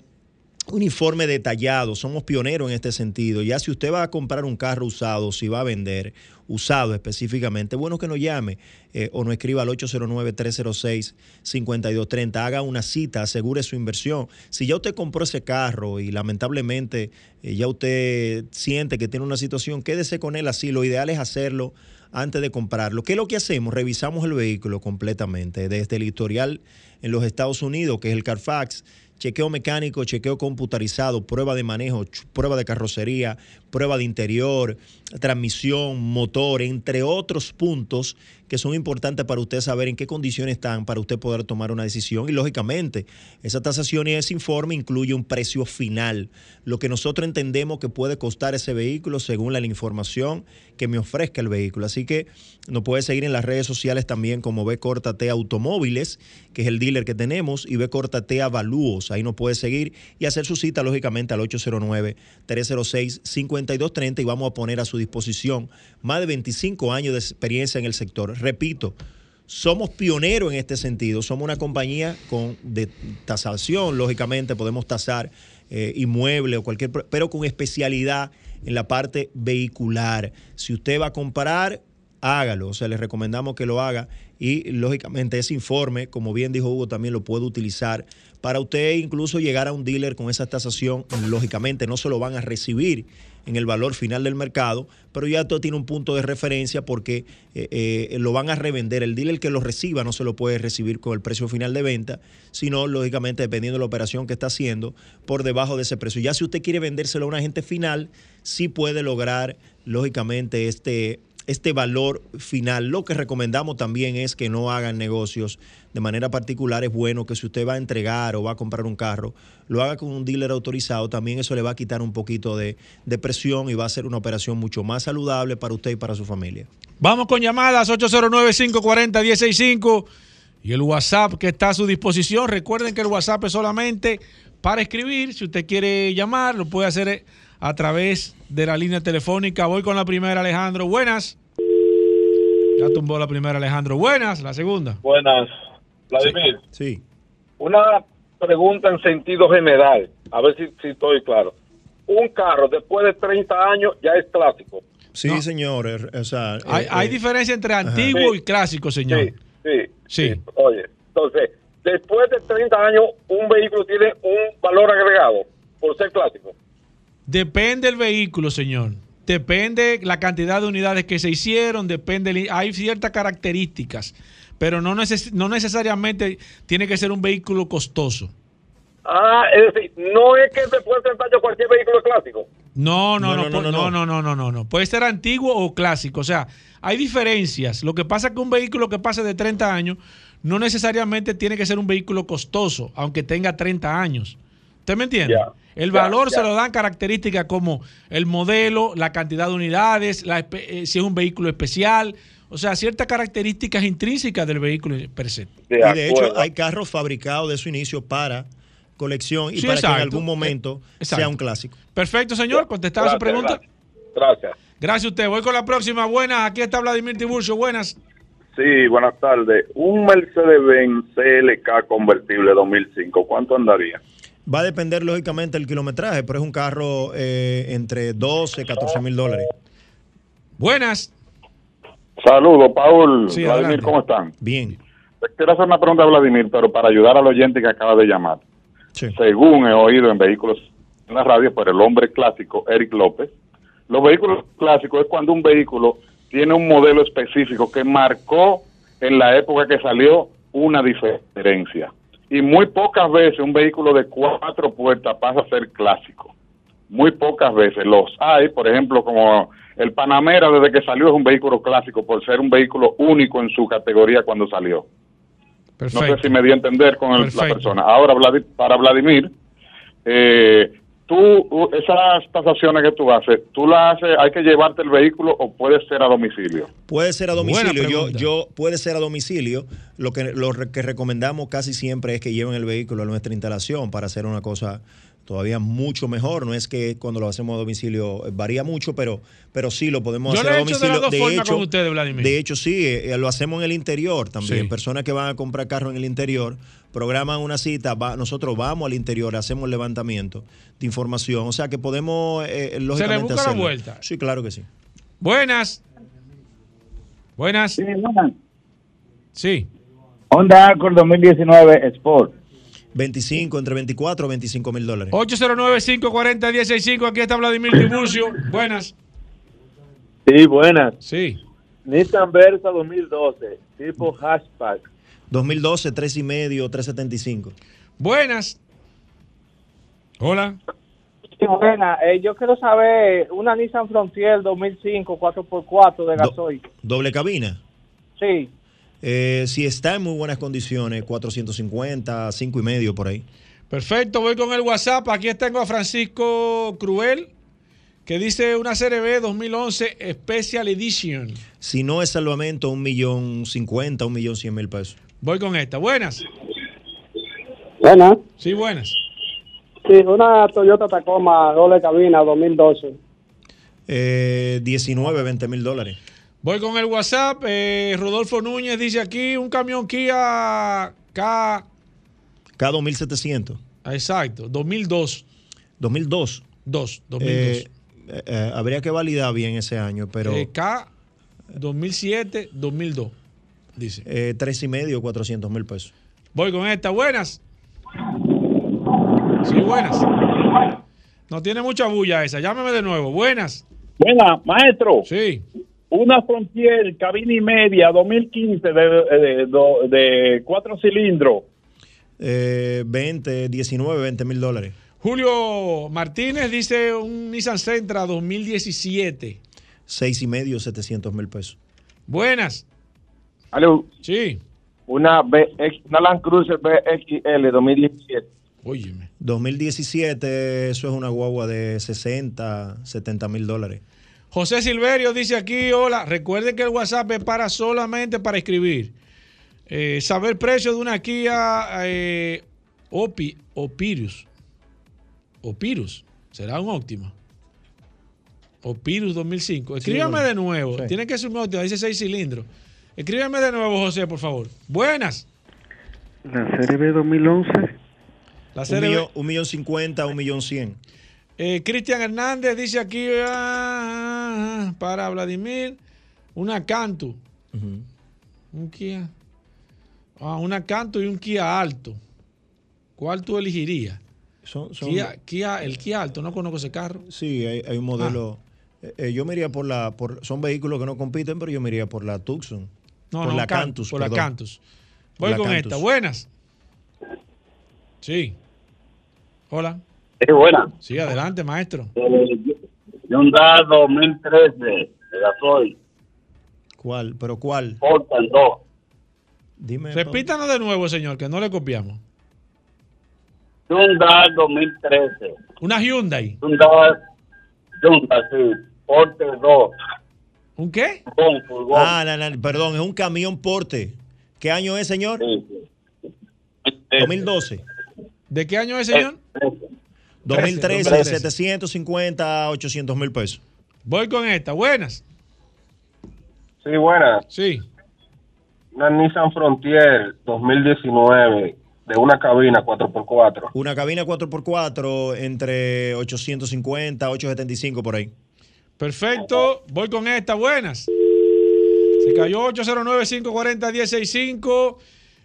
un informe detallado, somos pioneros en este sentido. Ya si usted va a comprar un carro usado, si va a vender usado específicamente, bueno que nos llame eh, o nos escriba al 809-306-5230, haga una cita, asegure su inversión. Si ya usted compró ese carro y lamentablemente eh, ya usted siente que tiene una situación, quédese con él así. Lo ideal es hacerlo antes de comprarlo. ¿Qué es lo que hacemos? Revisamos el vehículo completamente, desde el historial en los Estados Unidos, que es el Carfax chequeo mecánico, chequeo computarizado, prueba de manejo, prueba de carrocería, prueba de interior, transmisión, motor, entre otros puntos que son importantes para usted saber en qué condiciones están para usted poder tomar una decisión. Y lógicamente, esa tasación y ese informe incluye un precio final, lo que nosotros entendemos que puede costar ese vehículo según la información que me ofrezca el vehículo. Así que nos puede seguir en las redes sociales también como B T Automóviles, que es el dealer que tenemos, y B T Avalúos. Ahí nos puede seguir y hacer su cita lógicamente al 809-306-5230 y vamos a poner a su disposición más de 25 años de experiencia en el sector repito, somos pioneros en este sentido. Somos una compañía con de tasación, lógicamente podemos tasar eh, inmueble o cualquier, pero con especialidad en la parte vehicular. Si usted va a comparar, hágalo. O sea, le recomendamos que lo haga y lógicamente ese informe, como bien dijo Hugo, también lo puede utilizar para usted incluso llegar a un dealer con esa tasación. Lógicamente no se lo van a recibir en el valor final del mercado, pero ya todo tiene un punto de referencia porque eh, eh, lo van a revender. El dealer que lo reciba no se lo puede recibir con el precio final de venta, sino lógicamente dependiendo de la operación que está haciendo por debajo de ese precio. Ya si usted quiere vendérselo a un agente final, sí puede lograr lógicamente este este valor final. Lo que recomendamos también es que no hagan negocios de manera particular. Es bueno que si usted va a entregar o va a comprar un carro, lo haga con un dealer autorizado. También eso le va a quitar un poquito de, presión y va a ser una operación mucho más saludable para usted y para su familia. Vamos con llamadas 809-540-165 y el WhatsApp que está a su disposición. Recuerden que el WhatsApp es solamente para escribir. Si usted quiere llamar, lo puede hacer a través de la línea telefónica. Voy con la primera, Alejandro. Buenas. Ya tumbó la primera, Alejandro. Buenas, la segunda. Buenas. Vladimir. Sí. Una pregunta en sentido general, a ver si, estoy claro. Un carro después de 30 años ya es clásico. Sí, señor. O sea, hay, eh, eh, diferencia entre antiguo y clásico, señor. Sí, sí, sí. Oye, entonces, después de 30 años, un vehículo tiene un valor agregado por ser clásico. Depende del vehículo, señor. Depende la cantidad de unidades que se hicieron, depende, hay ciertas características, pero no, no necesariamente tiene que ser un vehículo costoso. Ah, es decir, no es que después de años cualquier vehículo es clásico. No no no no no, no, no, no, no, no, no. Puede ser antiguo o clásico. O sea, hay diferencias. Lo que pasa es que un vehículo que pase de 30 años no necesariamente tiene que ser un vehículo costoso, aunque tenga 30 años. ¿Usted me entiende? El valor se lo dan características como el modelo, la cantidad de unidades, eh, si es un vehículo especial, o sea, ciertas características intrínsecas del vehículo per se. y de hecho hay carros fabricados de su inicio para colección y para que en algún momento eh, sea un clásico. Perfecto, señor. Contestaba su pregunta. Gracias. Gracias. a usted. Voy con la próxima. Buenas. Aquí está Vladimir Tiburcio. Buenas. Sí, buenas tardes. Un Mercedes-Benz CLK convertible 2005, ¿cuánto andaría? Va a depender lógicamente del kilometraje, pero es un carro eh, entre 12 y 14 mil dólares. Buenas. Saludos, Paul. ¿cómo están? Bien. quiero hacer una pregunta a Vladimir, pero para ayudar al oyente que acaba de llamar. Según he oído en vehículos en la radio por el hombre clásico Eric López, los vehículos clásicos es cuando un vehículo tiene un modelo específico que marcó en la época que salió una diferencia. Y muy pocas veces un vehículo de cuatro puertas pasa a ser clásico. Muy pocas veces. Los hay, por ejemplo, como el Panamera desde que salió es un vehículo clásico por ser un vehículo único en su categoría cuando salió. No sé si me di a entender con la persona. Ahora, para Vladimir, eh, tú, esas tasaciones que tú haces, tú las haces, hay que llevarte el vehículo o puede ser a domicilio. Puede ser a domicilio. Yo, yo puede ser a domicilio. Lo que, lo que recomendamos casi siempre es que lleven el vehículo a nuestra instalación para hacer una cosa todavía mucho mejor. No es que cuando lo hacemos a domicilio eh, varía mucho, pero, pero sí lo podemos hacer a domicilio. De, hecho, con ustedes, Vladimir. de hecho, sí, eh, lo hacemos en el interior también. Personas que van a comprar carro en el interior programan una cita, nosotros vamos al interior, hacemos levantamiento de información. O sea que podemos, eh, lógicamente, ¿Se le busca la vuelta? Sí, claro que sí. Buenas. Buenas. Sí, buenas. Sí. Honda Accord 2019 Sport. 25, entre 24 o 25 mil dólares. 809-540-165. Aquí está Vladimir Tiburcio. Buenas. Sí, buenas. Sí. Nissan Versa 2012, tipo hatchback. 2012, 3 y medio, 375. Buenas. Hola. Sí, buena. Eh, yo quiero saber una Nissan Frontier 2005 4x4 de gasoil. ¿Doble cabina? Sí. Eh, si está en muy buenas condiciones, 450, 5 y medio por ahí. Perfecto, voy con el WhatsApp. Aquí tengo a Francisco Cruel, que dice una CRB 2011 Special Edition. Si no es salvamento, un millón cincuenta, un millón cien mil pesos. Voy con esta. Buenas. Buenas. Sí, buenas. Sí, una Toyota Tacoma doble cabina 2012. Eh, 19, 20 mil dólares. Voy con el WhatsApp. Eh, Rodolfo Núñez dice aquí un camión Kia K. K2700. Exacto, 2002. 2002. 2, 2002. habría que validar bien ese año, pero. Eh, K 2007, 2002. Dice. Eh, tres y medio, 400 mil pesos. Voy con esta. Buenas. Sí, buenas. No tiene mucha bulla esa. Llámeme de nuevo. Buenas. Buenas, maestro. Sí. Una Frontier cabina y media 2015 de, de, de, cuatro cilindros. Eh, 20, 19, 20 mil dólares. Julio Martínez dice un Nissan Sentra 2017. Seis y medio, 700 mil pesos. Buenas. Aló. Sí. Una, BX, una Land Cruiser BXL 2017. Óyeme. 2017, eso es una guagua de 60, 70 mil dólares. José Silverio dice aquí, hola, recuerden que el WhatsApp es para solamente para escribir. Eh, saber precio de una Kia eh, Opi, Opirus. Opirus. Será un óptima. Opirus 2005. Escríbame de nuevo. Tiene que ser un óptima, dice 6 cilindros. Escríbame de nuevo, José, por favor. Buenas. La CRB 2011. La CRB. Un millón cincuenta, un millón cien. Eh, Cristian Hernández dice aquí ah, para Vladimir una Cantu. Un Kia. Ah, una Cantu y un Kia Alto. ¿Cuál tú elegirías? Kia, el Kia Alto, no conozco ese carro. Sí, hay, un modelo. Ah. Eh, eh, yo me iría por la. Por, son vehículos que no compiten, pero yo me iría por la Tucson. No, por la Cantus. Por la Cantus. Voy con esta. Buenas. Sí. Hola. Sí, buena. Sí, adelante, maestro. Eh, Hyundai 2013 de gasoil. ¿Cuál? ¿Pero cuál? Portal 2. Dime. Repítanos de nuevo, señor, que no le copiamos. Hyundai 2013. ¿Una Hyundai? Hyundai, Hyundai, sí. Porte 2. ¿Un qué? Ah, no, no, perdón, es un camión porte. ¿Qué año es, señor? Sí. 2012. ¿De qué año es, señor? 2013, 750 800 mil pesos. Voy con esta. Buenas. Sí, buenas. Sí. Una Nissan Frontier 2019 de una cabina 4x4. Una cabina 4x4 entre 850, 875 por ahí. Perfecto. Voy con esta. Buenas. Se cayó 809-540-165.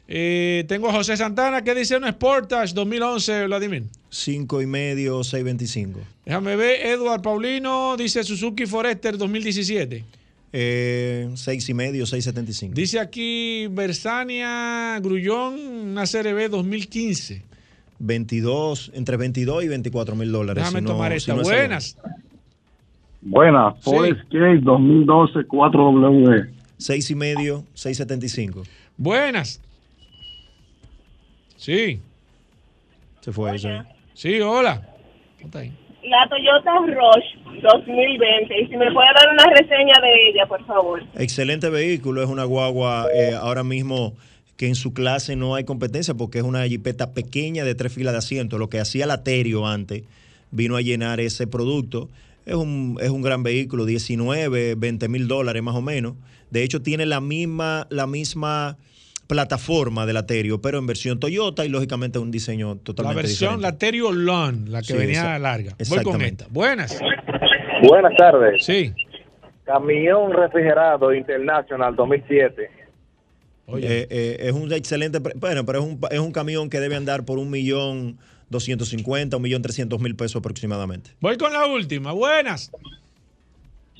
Eh, tengo a José Santana que dice un Sportage 2011, Vladimir. 5 y medio, 6.25. Déjame ver, Edward Paulino dice Suzuki Forester 2017. Eh, 6 y medio, 6.75. Dice aquí Bersania Grullón, una CRB 2015. 22, entre 22 y 24 mil dólares. Déjame si tomar no, esta. si no es Buenas. Ford Escape 2012 4W. 6 y medio, 6.75. Buenas. Sí. Se fue eso. Sí, hola. ¿Cómo está ahí? La Toyota Rush 2020. Y si me puede dar una reseña de ella, por favor. Excelente vehículo, es una guagua eh, ahora mismo que en su clase no hay competencia porque es una jipeta pequeña de tres filas de asiento. Lo que hacía la Terio antes vino a llenar ese producto. Es un, es un gran vehículo, 19, 20 mil dólares más o menos. De hecho, tiene la misma, la misma plataforma de la Terio, pero en versión Toyota y lógicamente un diseño La totalmente versión, diferente. la Terio Lawn, la que Sí, venía larga. Voy con exactamente. esta. Buenas. Buenas tardes. Sí. Camión refrigerado International 2007. Eh, eh, es un excelente, bueno, pero es un, es un camión que debe andar por un millón doscientos cincuenta, un millón trescientos mil pesos aproximadamente. Voy con la última. Buenas.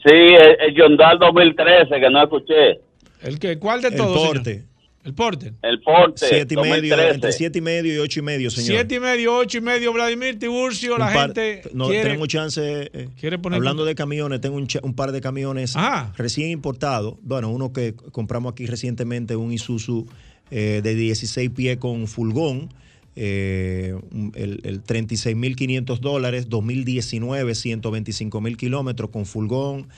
Sí, el, el Hyundai 2013, que no escuché. ¿El que, ¿Cuál de El todos? señor? porte. El porte. El porte. Siete y medio, 2013. entre siete y medio y ocho y medio, señor. Siete y medio, ocho y medio, Vladimir Tiburcio. Un La par- gente no, quiere... tenemos chance. eh, quiere poner- hablando de camiones, tengo un, par de camiones Ah. recién importados. Bueno, uno que compramos aquí recientemente, un Isuzu eh, de 16 pies con fulgón. Eh, el, el 36.500 dólares, 2019, 125.000 kilómetros con fulgón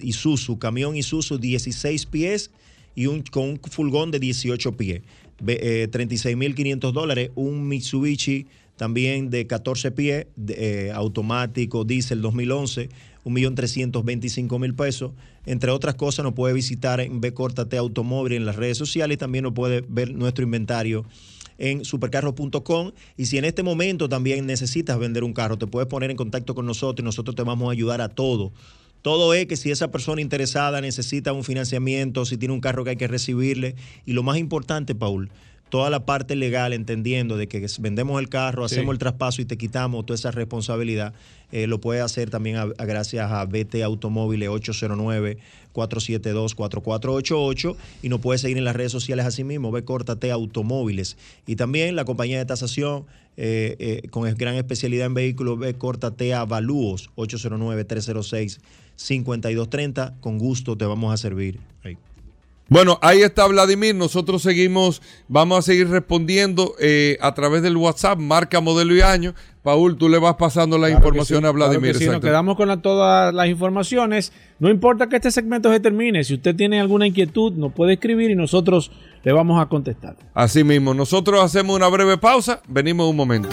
Isuzu, camión Isuzu 16 pies y un, con un fulgón de 18 pies. Eh, 36.500 dólares, un Mitsubishi también de 14 pies, de, eh, automático, diésel 2011, 1.325.000 pesos. Entre otras cosas, nos puede visitar en B T Automóvil en las redes sociales y también nos puede ver nuestro inventario en supercarros.com y si en este momento también necesitas vender un carro, te puedes poner en contacto con nosotros y nosotros te vamos a ayudar a todo. Todo es que si esa persona interesada necesita un financiamiento, si tiene un carro que hay que recibirle y lo más importante, Paul, toda la parte legal, entendiendo de que vendemos el carro, Sí. hacemos el traspaso y te quitamos toda esa responsabilidad, eh, lo puede hacer también a- a- gracias a BT Automóviles 809-472-4488 y nos puede seguir en las redes sociales así mismo, B Córtate Automóviles. Y también la compañía de tasación eh, eh, con gran especialidad en vehículos, B Córtate Avalúos 809-306-5230. Con gusto te vamos a servir. Bueno, ahí está Vladimir. Nosotros seguimos, vamos a seguir respondiendo eh, a través del WhatsApp, marca, modelo y año. Paul, tú le vas pasando la Claro que información sí, a Vladimir. claro que sí, nos quedamos con la- todas las informaciones. No importa que este segmento se termine. Si usted tiene alguna inquietud, nos puede escribir y nosotros le vamos a contestar. Así mismo, nosotros hacemos una breve pausa, venimos un momento.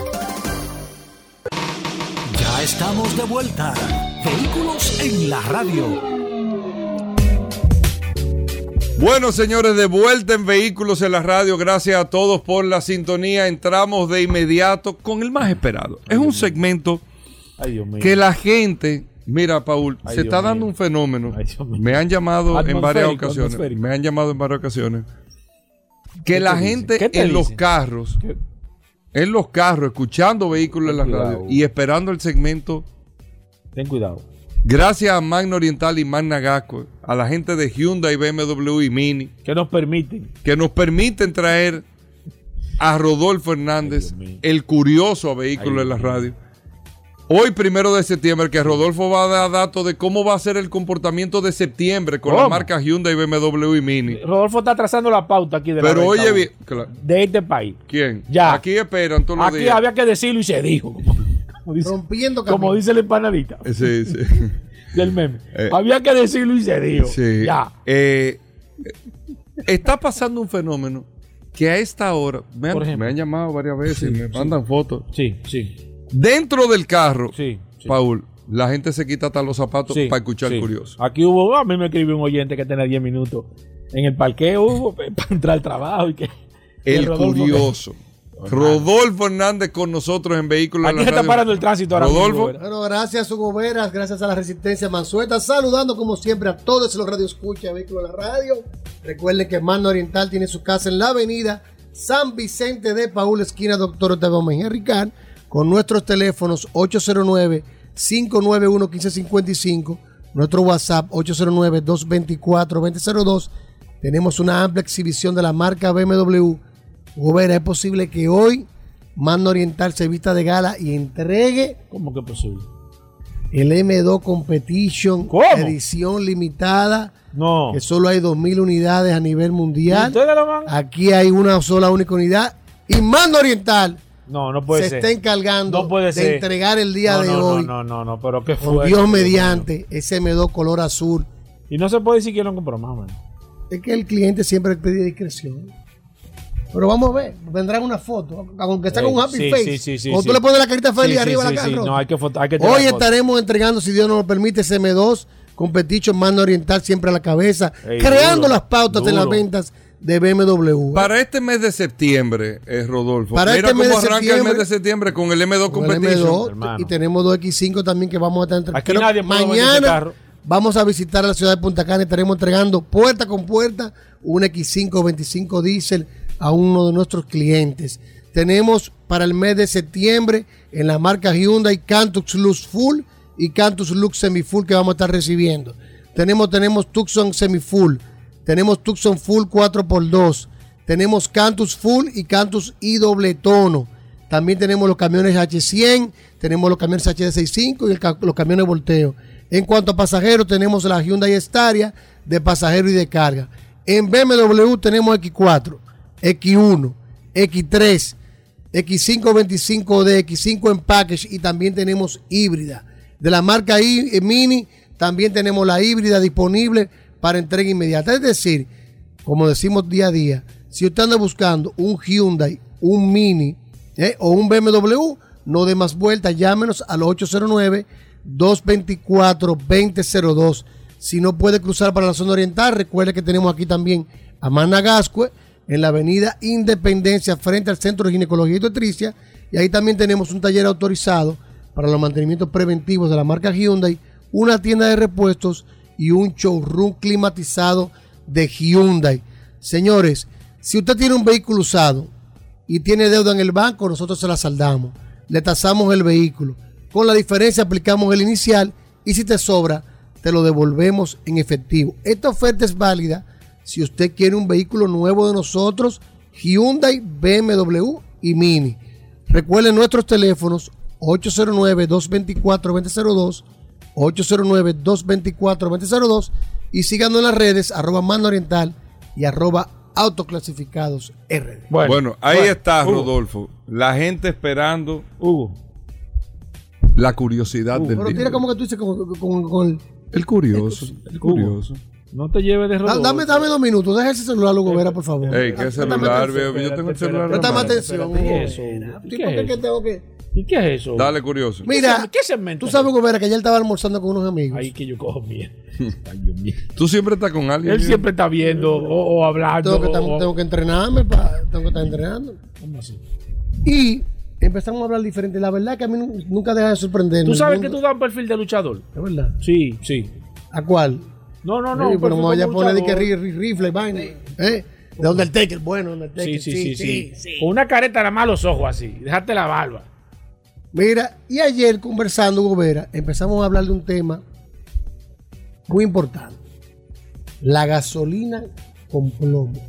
Ya estamos de vuelta. Vehículos en la radio. Bueno, señores, de vuelta en Vehículos en la Radio. Gracias a todos por la sintonía. Entramos de inmediato con el más esperado. es un segmento Ay, que la gente, mira, Paul, Ay, se Dios está dando mío. un fenómeno. Me han llamado en varias ocasiones. Me han llamado en varias ocasiones. ¿Qué Que la gente ¿Qué te en los carros, en los carros, escuchando Vehículos en la Cuidado. Radio y esperando el segmento Ten cuidado. Gracias a Magna Oriental y Magna Gasco, a la gente de Hyundai, BMW y Mini, Que nos permiten. que nos permiten traer a Rodolfo Hernández, el curioso a Vehículos Ay, en la. Radio. Hoy, primero de septiembre, que Rodolfo va a dar datos de cómo va a ser el comportamiento de septiembre con la ¿Cómo? marca Hyundai, BMW y Mini. Rodolfo está trazando la pauta aquí de la Pero venta, oye bien, claro. de este país. ¿quién? Ya. Aquí esperan todos los Aquí días. había que decirlo y se dijo. Como, como dice, Rompiendo como camino. dice la empanadita Sí, sí. del meme. Eh, había que decirlo y se dijo. Sí. Ya. Eh, está pasando un fenómeno que a esta hora me han, me llamado varias veces y Sí, me sí. mandan fotos. Sí, sí. Dentro del carro, Sí. sí. Paul, la gente se quita hasta los zapatos Sí, para escuchar sí. curioso. Aquí hubo, a mí me escribió un oyente que tenía 10 minutos en el parqueo hubo, para entrar al trabajo y que El curioso. Rodolfo Hernández con nosotros en Vehículos en Aquí la se está Radio. parando el tránsito ahora Rodolfo. Bueno, gracias Hugo Veras, gracias a la Resistencia Mansueta, saludando como siempre a todos los radioescuchas de Vehículos de la Radio. Recuerden que Mano Oriental tiene su casa en la avenida San Vicente de Paul, esquina Doctor Octavio Mejía Ricard, con nuestros teléfonos 809-591-1555, nuestro WhatsApp 809-224-2002. Tenemos una amplia exhibición de la marca BMW. Gobera, es posible que hoy Mando Oriental se vista de gala y entregue. ¿Cómo que es posible? El M2 Competition, ¿Cómo? edición limitada. No. Que solo hay 2.000 unidades a nivel mundial. ¿Ustedes lo? Aquí hay una sola única unidad. Y Mando Oriental No, no puede se ser. está encargando No puede de ser. entregar el día No, de no, hoy. No, no, no, no, pero qué fue. Dios mediante, ese M2 color azul. Y no se puede decir que no compró más o menos. Es que el cliente siempre pide discreción. Pero vamos a ver, vendrán una foto, aunque está con un Eh, happy sí, face. sí, sí, sí. tú le pones la carita feliz Sí, sí, arriba a sí, la cara. No, hay que, foto- hay que Hoy foto. estaremos entregando, si Dios nos lo permite, ese M2 Competition Mando Oriental siempre a la cabeza, Ey, creando duro, las pautas en las duro. ventas de BMW. Para este mes de septiembre, eh, Rodolfo. Para mira este mes cómo de arranca el septiembre- mes de septiembre con el M2 Con el Competition. M2 y tenemos 2X5 también que vamos a estar entre- Aquí creo nadie que puede vender ese mañana carro. vamos a visitar la ciudad de Punta Cana y estaremos entregando puerta con puerta un X5 25 diésel a uno de nuestros clientes. Tenemos para el mes de septiembre en la marca Hyundai Cantus Lux Full y Cantus Lux Semi Full que vamos a estar recibiendo. Tenemos, tenemos Tucson Semi Full, tenemos Tucson Full 4x2, tenemos Cantus Full y Cantus I doble tono. También tenemos los camiones H100, tenemos los camiones HD65 y el los camiones volteo. En cuanto a pasajeros, tenemos la Hyundai Staria de pasajero y de carga. En BMW tenemos X4, X1, X3, X525D, X5 en package y también tenemos híbrida. De la marca I- eh, Mini también tenemos la híbrida disponible para entrega inmediata. Es decir, como decimos día a día, si usted anda buscando un Hyundai, un Mini eh, o un BMW, no dé más vueltas, llámenos al 809-224-2002. Si no puede cruzar para la zona oriental, recuerde que tenemos aquí también a Managascue, en la avenida Independencia, frente al Centro de Ginecología y Obstetricia. Y ahí también tenemos un taller autorizado para los mantenimientos preventivos de la marca Hyundai, una tienda de repuestos y un showroom climatizado de Hyundai. Señores, si usted tiene un vehículo usado y tiene deuda en el banco, nosotros se la saldamos. Le tasamos el vehículo. Con la diferencia aplicamos el inicial y si te sobra, te lo devolvemos en efectivo. Esta oferta es válida si usted quiere un vehículo nuevo de nosotros, Hyundai, BMW y Mini. Recuerden nuestros teléfonos 809-224-2002, 809-224-2002 y síganos en las redes arroba mando oriental y arroba autoclasificados RD. Bueno, ahí bueno, está, Hugo. Rodolfo. La gente esperando Hugo. la curiosidad del Pero día. tira como que tú dices con, con- con el... El curioso. El curioso. No te lleves de Rodolfo. dame, dame dos minutos, deja ese celular, Lugo Vera, por favor. Ey, ¿qué Préstame celular, atención. viejo? Yo tengo el celular. Préstame atención. ¿Qué Hugo. es eso, Hugo? ¿Qué es es eso? tengo que... ¿Y qué es eso? Dale, curioso. Mira, ¿Qué segmento? tú sabes, Hugo Vera, que ayer estaba almorzando con unos amigos. Ahí que yo cojo miedo. Ay, Dios mío. Tú siempre estás con alguien. Él siempre está viendo o, o hablando. Tengo que, estar- o- tengo que entrenarme, pa- tengo que estar entrenando. ¿Cómo así? Y empezamos a hablar diferente. La verdad que a mí nu- nunca deja de sorprenderme. ¿Tú sabes que tú das un perfil de luchador? ¿Es verdad? Sí, sí. ¿A cuál? No, no, no. Sí, pero me voy a poner de que rifle, vaina. ¿Eh? De Undertaker, bueno, Undertaker. Sí, sí, sí, sí, Con una careta nada más los ojos así. Dejarte la barba. Mira, y ayer conversando, Hugo Vera, empezamos a hablar de un tema muy importante. La gasolina con plomo.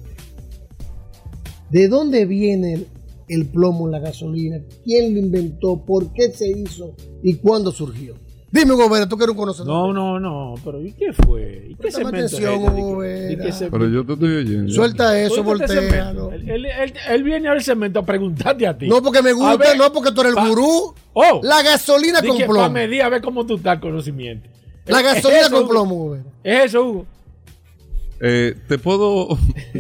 ¿De dónde viene el, el plomo en la gasolina? ¿Quién lo inventó? ¿Por qué se hizo? ¿Y cuándo surgió? Dime, Hugo Vera, tú que eres un conocedor. No, no, no. Pero ¿y qué fue? ¿Y qué Préstame es atención, este? ¿Y Hugo y qué se- Pero yo te estoy oyendo. Suelta eso, este segmento. Él, él- él- él viene al segmento a preguntarte a ti. No porque me gusta, ver, no porque tú eres el pa- gurú. Oh, La gasolina con que plomo. pa' medir a ver cómo tú estás el conocimiento. La ¿Es gasolina eso, con plomo, Hugo Vera. Es eso, Hugo. Eh, te puedo.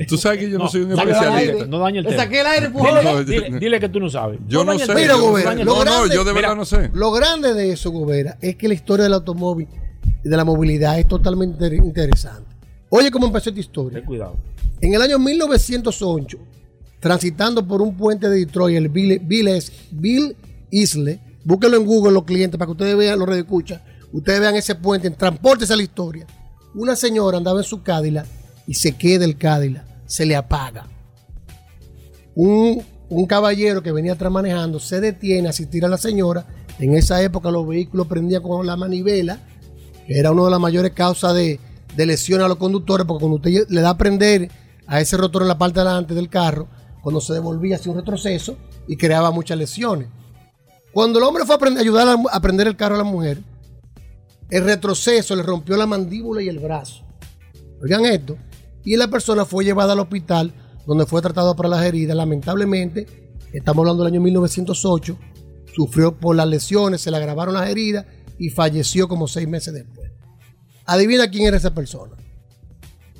Tú sabes que yo no, soy un especialista. No dañe el Le tema. saqué el aire, Dile, dile- dile que tú no sabes. Yo no el sé. Mira, yo- Gobera, el lo no, no, grande- yo de verdad Mira, no sé. Lo grande de eso, Gobera, es que la historia del automóvil y de la movilidad es totalmente inter- interesante. Oye cómo empezó esta historia. Ten cuidado. En el año 1908, transitando por un puente de Detroit, el Bill, Bill, Es- Bill Isle, búsquenlo en Google los clientes para que ustedes vean los escucha, ustedes vean ese puente, transportes a la historia. Una señora andaba en su Cadillac y se queda el Cadillac, se le apaga. un, un caballero que venía atrás manejando se detiene a asistir a la señora. En esa época los vehículos prendían con la manivela, que era una de las mayores causas de, de lesión a los conductores, porque cuando usted le da a prender a ese rotor en la parte de delante del carro, cuando se devolvía hacía un retroceso y creaba muchas lesiones. Cuando el hombre fue a ayudar a, a prender el carro a la mujer, el retroceso le rompió la mandíbula y el brazo. Oigan esto. Y la persona fue llevada al hospital donde fue tratado para las heridas. Lamentablemente, estamos hablando del año 1908, sufrió por las lesiones, se le agravaron las heridas y falleció como seis meses después. Adivina quién era esa persona.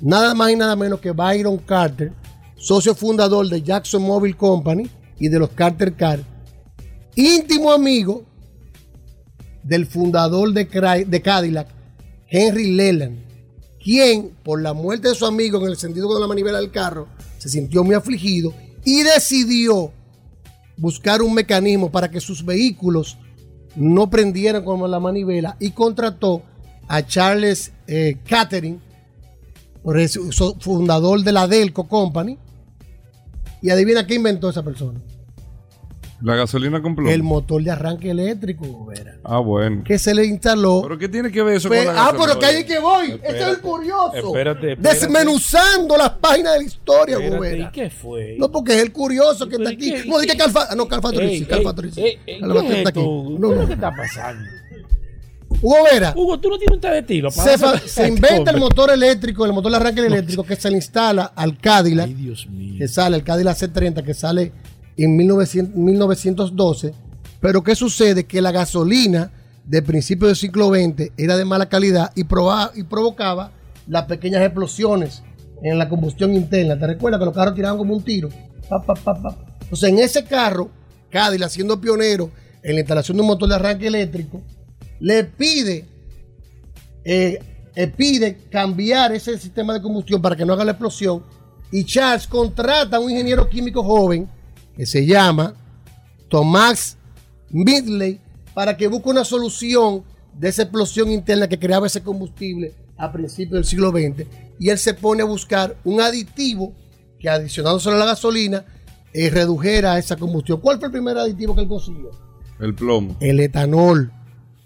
Nada más y nada menos que Byron Carter, socio fundador de Jackson Mobile Company y de los Carter Car, íntimo amigo del fundador de, Cadillac, Henry Leland, quien por la muerte de su amigo en el sentido de la manivela del carro se sintió muy afligido y decidió buscar un mecanismo para que sus vehículos no prendieran como la manivela y contrató a Charles eh, fundador de la Delco Company. Y adivina qué inventó esa persona. La gasolina con plomo. El motor de arranque eléctrico, Vera, Ah, bueno. que se le instaló. ¿Pero qué tiene que ver eso Pues, con la ah, gasolina? pero que ahí que voy. Este es Espérate, el curioso. espérate, espérate. Desmenuzando las páginas de la historia, Espérate, Gobera. ¿y qué fue? No, porque es el curioso que está ¿y aquí. qué- No, qué- Calfa. No, Calfa Trici, Ey, Calfa ey, Trici. ey, ey, Calfa ¿qué está aquí. No, ¿Qué está pasando? Hugo Vera. Hugo, tú no tienes un de estilo. Se, se inventa el motor eléctrico, el motor de arranque eléctrico que se le instala al Cadillac, que sale, el Cadillac C30 que sale en 1900 1912. Pero ¿qué sucede? Que la gasolina de principios del siglo XX era de mala calidad y, y provocaba las pequeñas explosiones en la combustión interna. ¿Te recuerdas que los carros tiraban como un tiro? Pa, pa, pa. Entonces, en ese carro, Cadillac, siendo pionero en la instalación de un motor de arranque eléctrico, le pide eh, eh, pide cambiar ese sistema de combustión para que no haga la explosión. Y Charles contrata a un ingeniero químico joven que se llama Tomás Midley para que busque una solución de esa explosión interna que creaba ese combustible a principios del siglo XX. Y él se pone a buscar un aditivo que adicionado solo a la gasolina eh, redujera esa combustión. ¿Cuál fue el primer aditivo que él consiguió? El plomo. El etanol,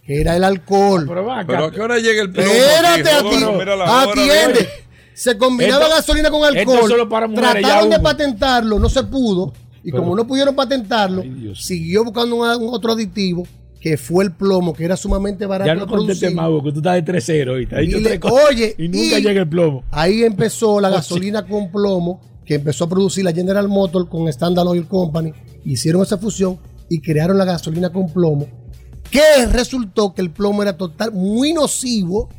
que era el alcohol. Pero a qué hora llega el plomo. Espérate, la hora, atiende. Se combinaba Esto- gasolina con esto alcohol. solo para mujeres, Trataron ya de hubo. patentarlo, no se pudo. Y Pero- como no pudieron patentarlo, siguió buscando un, un otro aditivo que fue el plomo, que era sumamente barato Ya no producir. más, Hugo, que tú estás de 3-0 ahorita. Ha dicho Y le- tres cosas oye, y nunca y- llega el plomo. Ahí empezó la gasolina con plomo, que empezó a producir la General Motors con Standard Oil Company. Hicieron esa fusión y crearon la gasolina con plomo. Que resultó que el plomo era total, muy nocivo.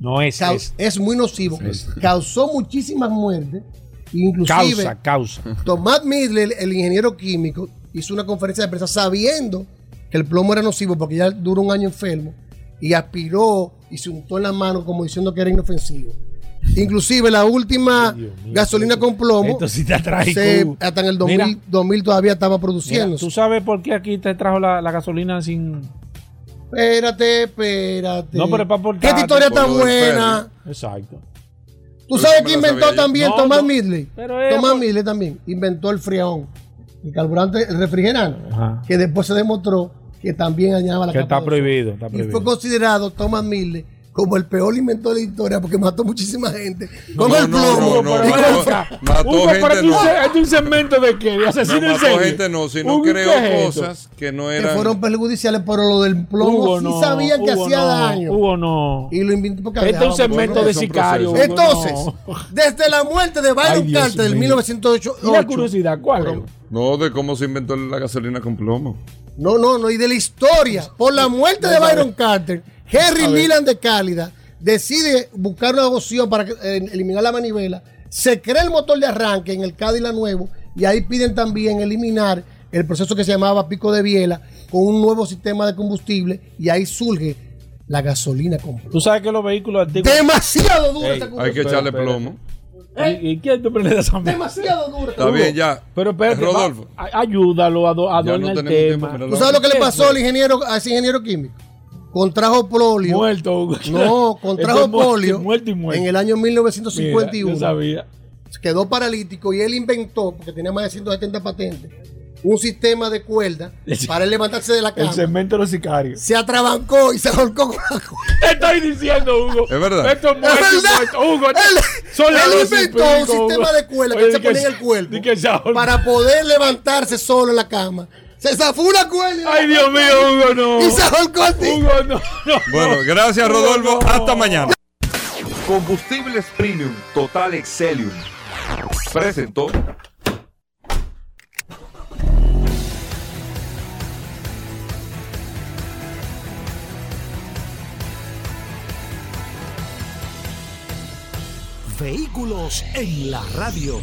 No es, es. es muy nocivo. Causó muchísimas muertes. Inclusive, Causa, causa. Tomás Midler, el ingeniero químico, hizo una conferencia de prensa sabiendo que el plomo era nocivo porque ya duró un año enfermo y aspiró y se untó en la mano como diciendo que era inofensivo. Inclusive la última gasolina con plomo, Esto sí trágico, se- hasta en el 2000, Mira. 2000 todavía estaba produciendo. ¿Tú sabes por qué aquí te trajo la, la gasolina sin...? Espérate, espérate. No, pero es para ¿Qué aportar. esta historia tan buena? Exacto. ¿Tú sabes que inventó también No, Tomás no. Midley? Tomás por- Midley también inventó el freón, el carburante, el refrigerante, Ajá. que después se demostró que también dañaba la Que capa está de prohibido, está Y prohibido. fue considerado Tomás Midley como el peor inventor de la historia porque mató muchísima gente con No, el no, plomo. no, no, y no, no. Mató gente, no. ¿Este es un segmento de qué? ¿De No asesino en mató gente, no, sino Hugo, ¿qué creó cosas que no que eran. fueron perjudiciales, pero lo del plomo Hugo, sí no, sabían que Hugo, hacía no, daño. Hugo, no. Y lo inventó porque Este es un segmento bueno, de son sicario. procesos. Hugo, Entonces, no. desde la muerte de Byron Carter en mío. 1908, Y la curiosidad, ¿cuál? No, de cómo se inventó la gasolina con plomo. No, no, no, y de la historia. Por la muerte de Byron Carter, Henry Leland de Cálida decide buscar una opción para eh, eliminar la manivela. Se crea el motor de arranque en el Cadillac nuevo y ahí piden también eliminar el proceso que se llamaba pico de biela con un nuevo sistema de combustible y ahí surge la gasolina con plomo. Tú sabes que los vehículos antiguos... Demasiado dura Ey, Hay que echarle plomo. ¿Y, y quién tú prendes esa? Demasiado dura. Está bien, ya. Pero espérate, Rodolfo. va- a- ayúdalo, Ya adorna no el tema. tiempo, ¿Tú sabes lo que le pasó al ingeniero, a ese ingeniero químico? Contrajo polio. Muerto, Hugo. No, contrajo Este polio Muerto y muerto. en el año Mira, 1951. yo sabía. quedó paralítico y él inventó, porque tenía más de 170 patentes, un sistema de cuerda para él levantarse de la cama. El cemento de los sicarios. Se atrabancó y se ahorcó con la cuerda. Te estoy diciendo, Hugo. Es verdad. Esto es muerto, Es verdad. muerto. Hugo, Él, inventó un sistema Hugo. de cuerda Oye, que se ponía en el cuerpo para poder levantarse solo en la cama. Se zafó una cuerda. Ay, Dios mío, Hugo, no. Y se ahorcó así. Hugo, no, no. Bueno, gracias Rodolfo. Hasta mañana. Combustibles Premium Total Excelium presentó Vehículos en la radio.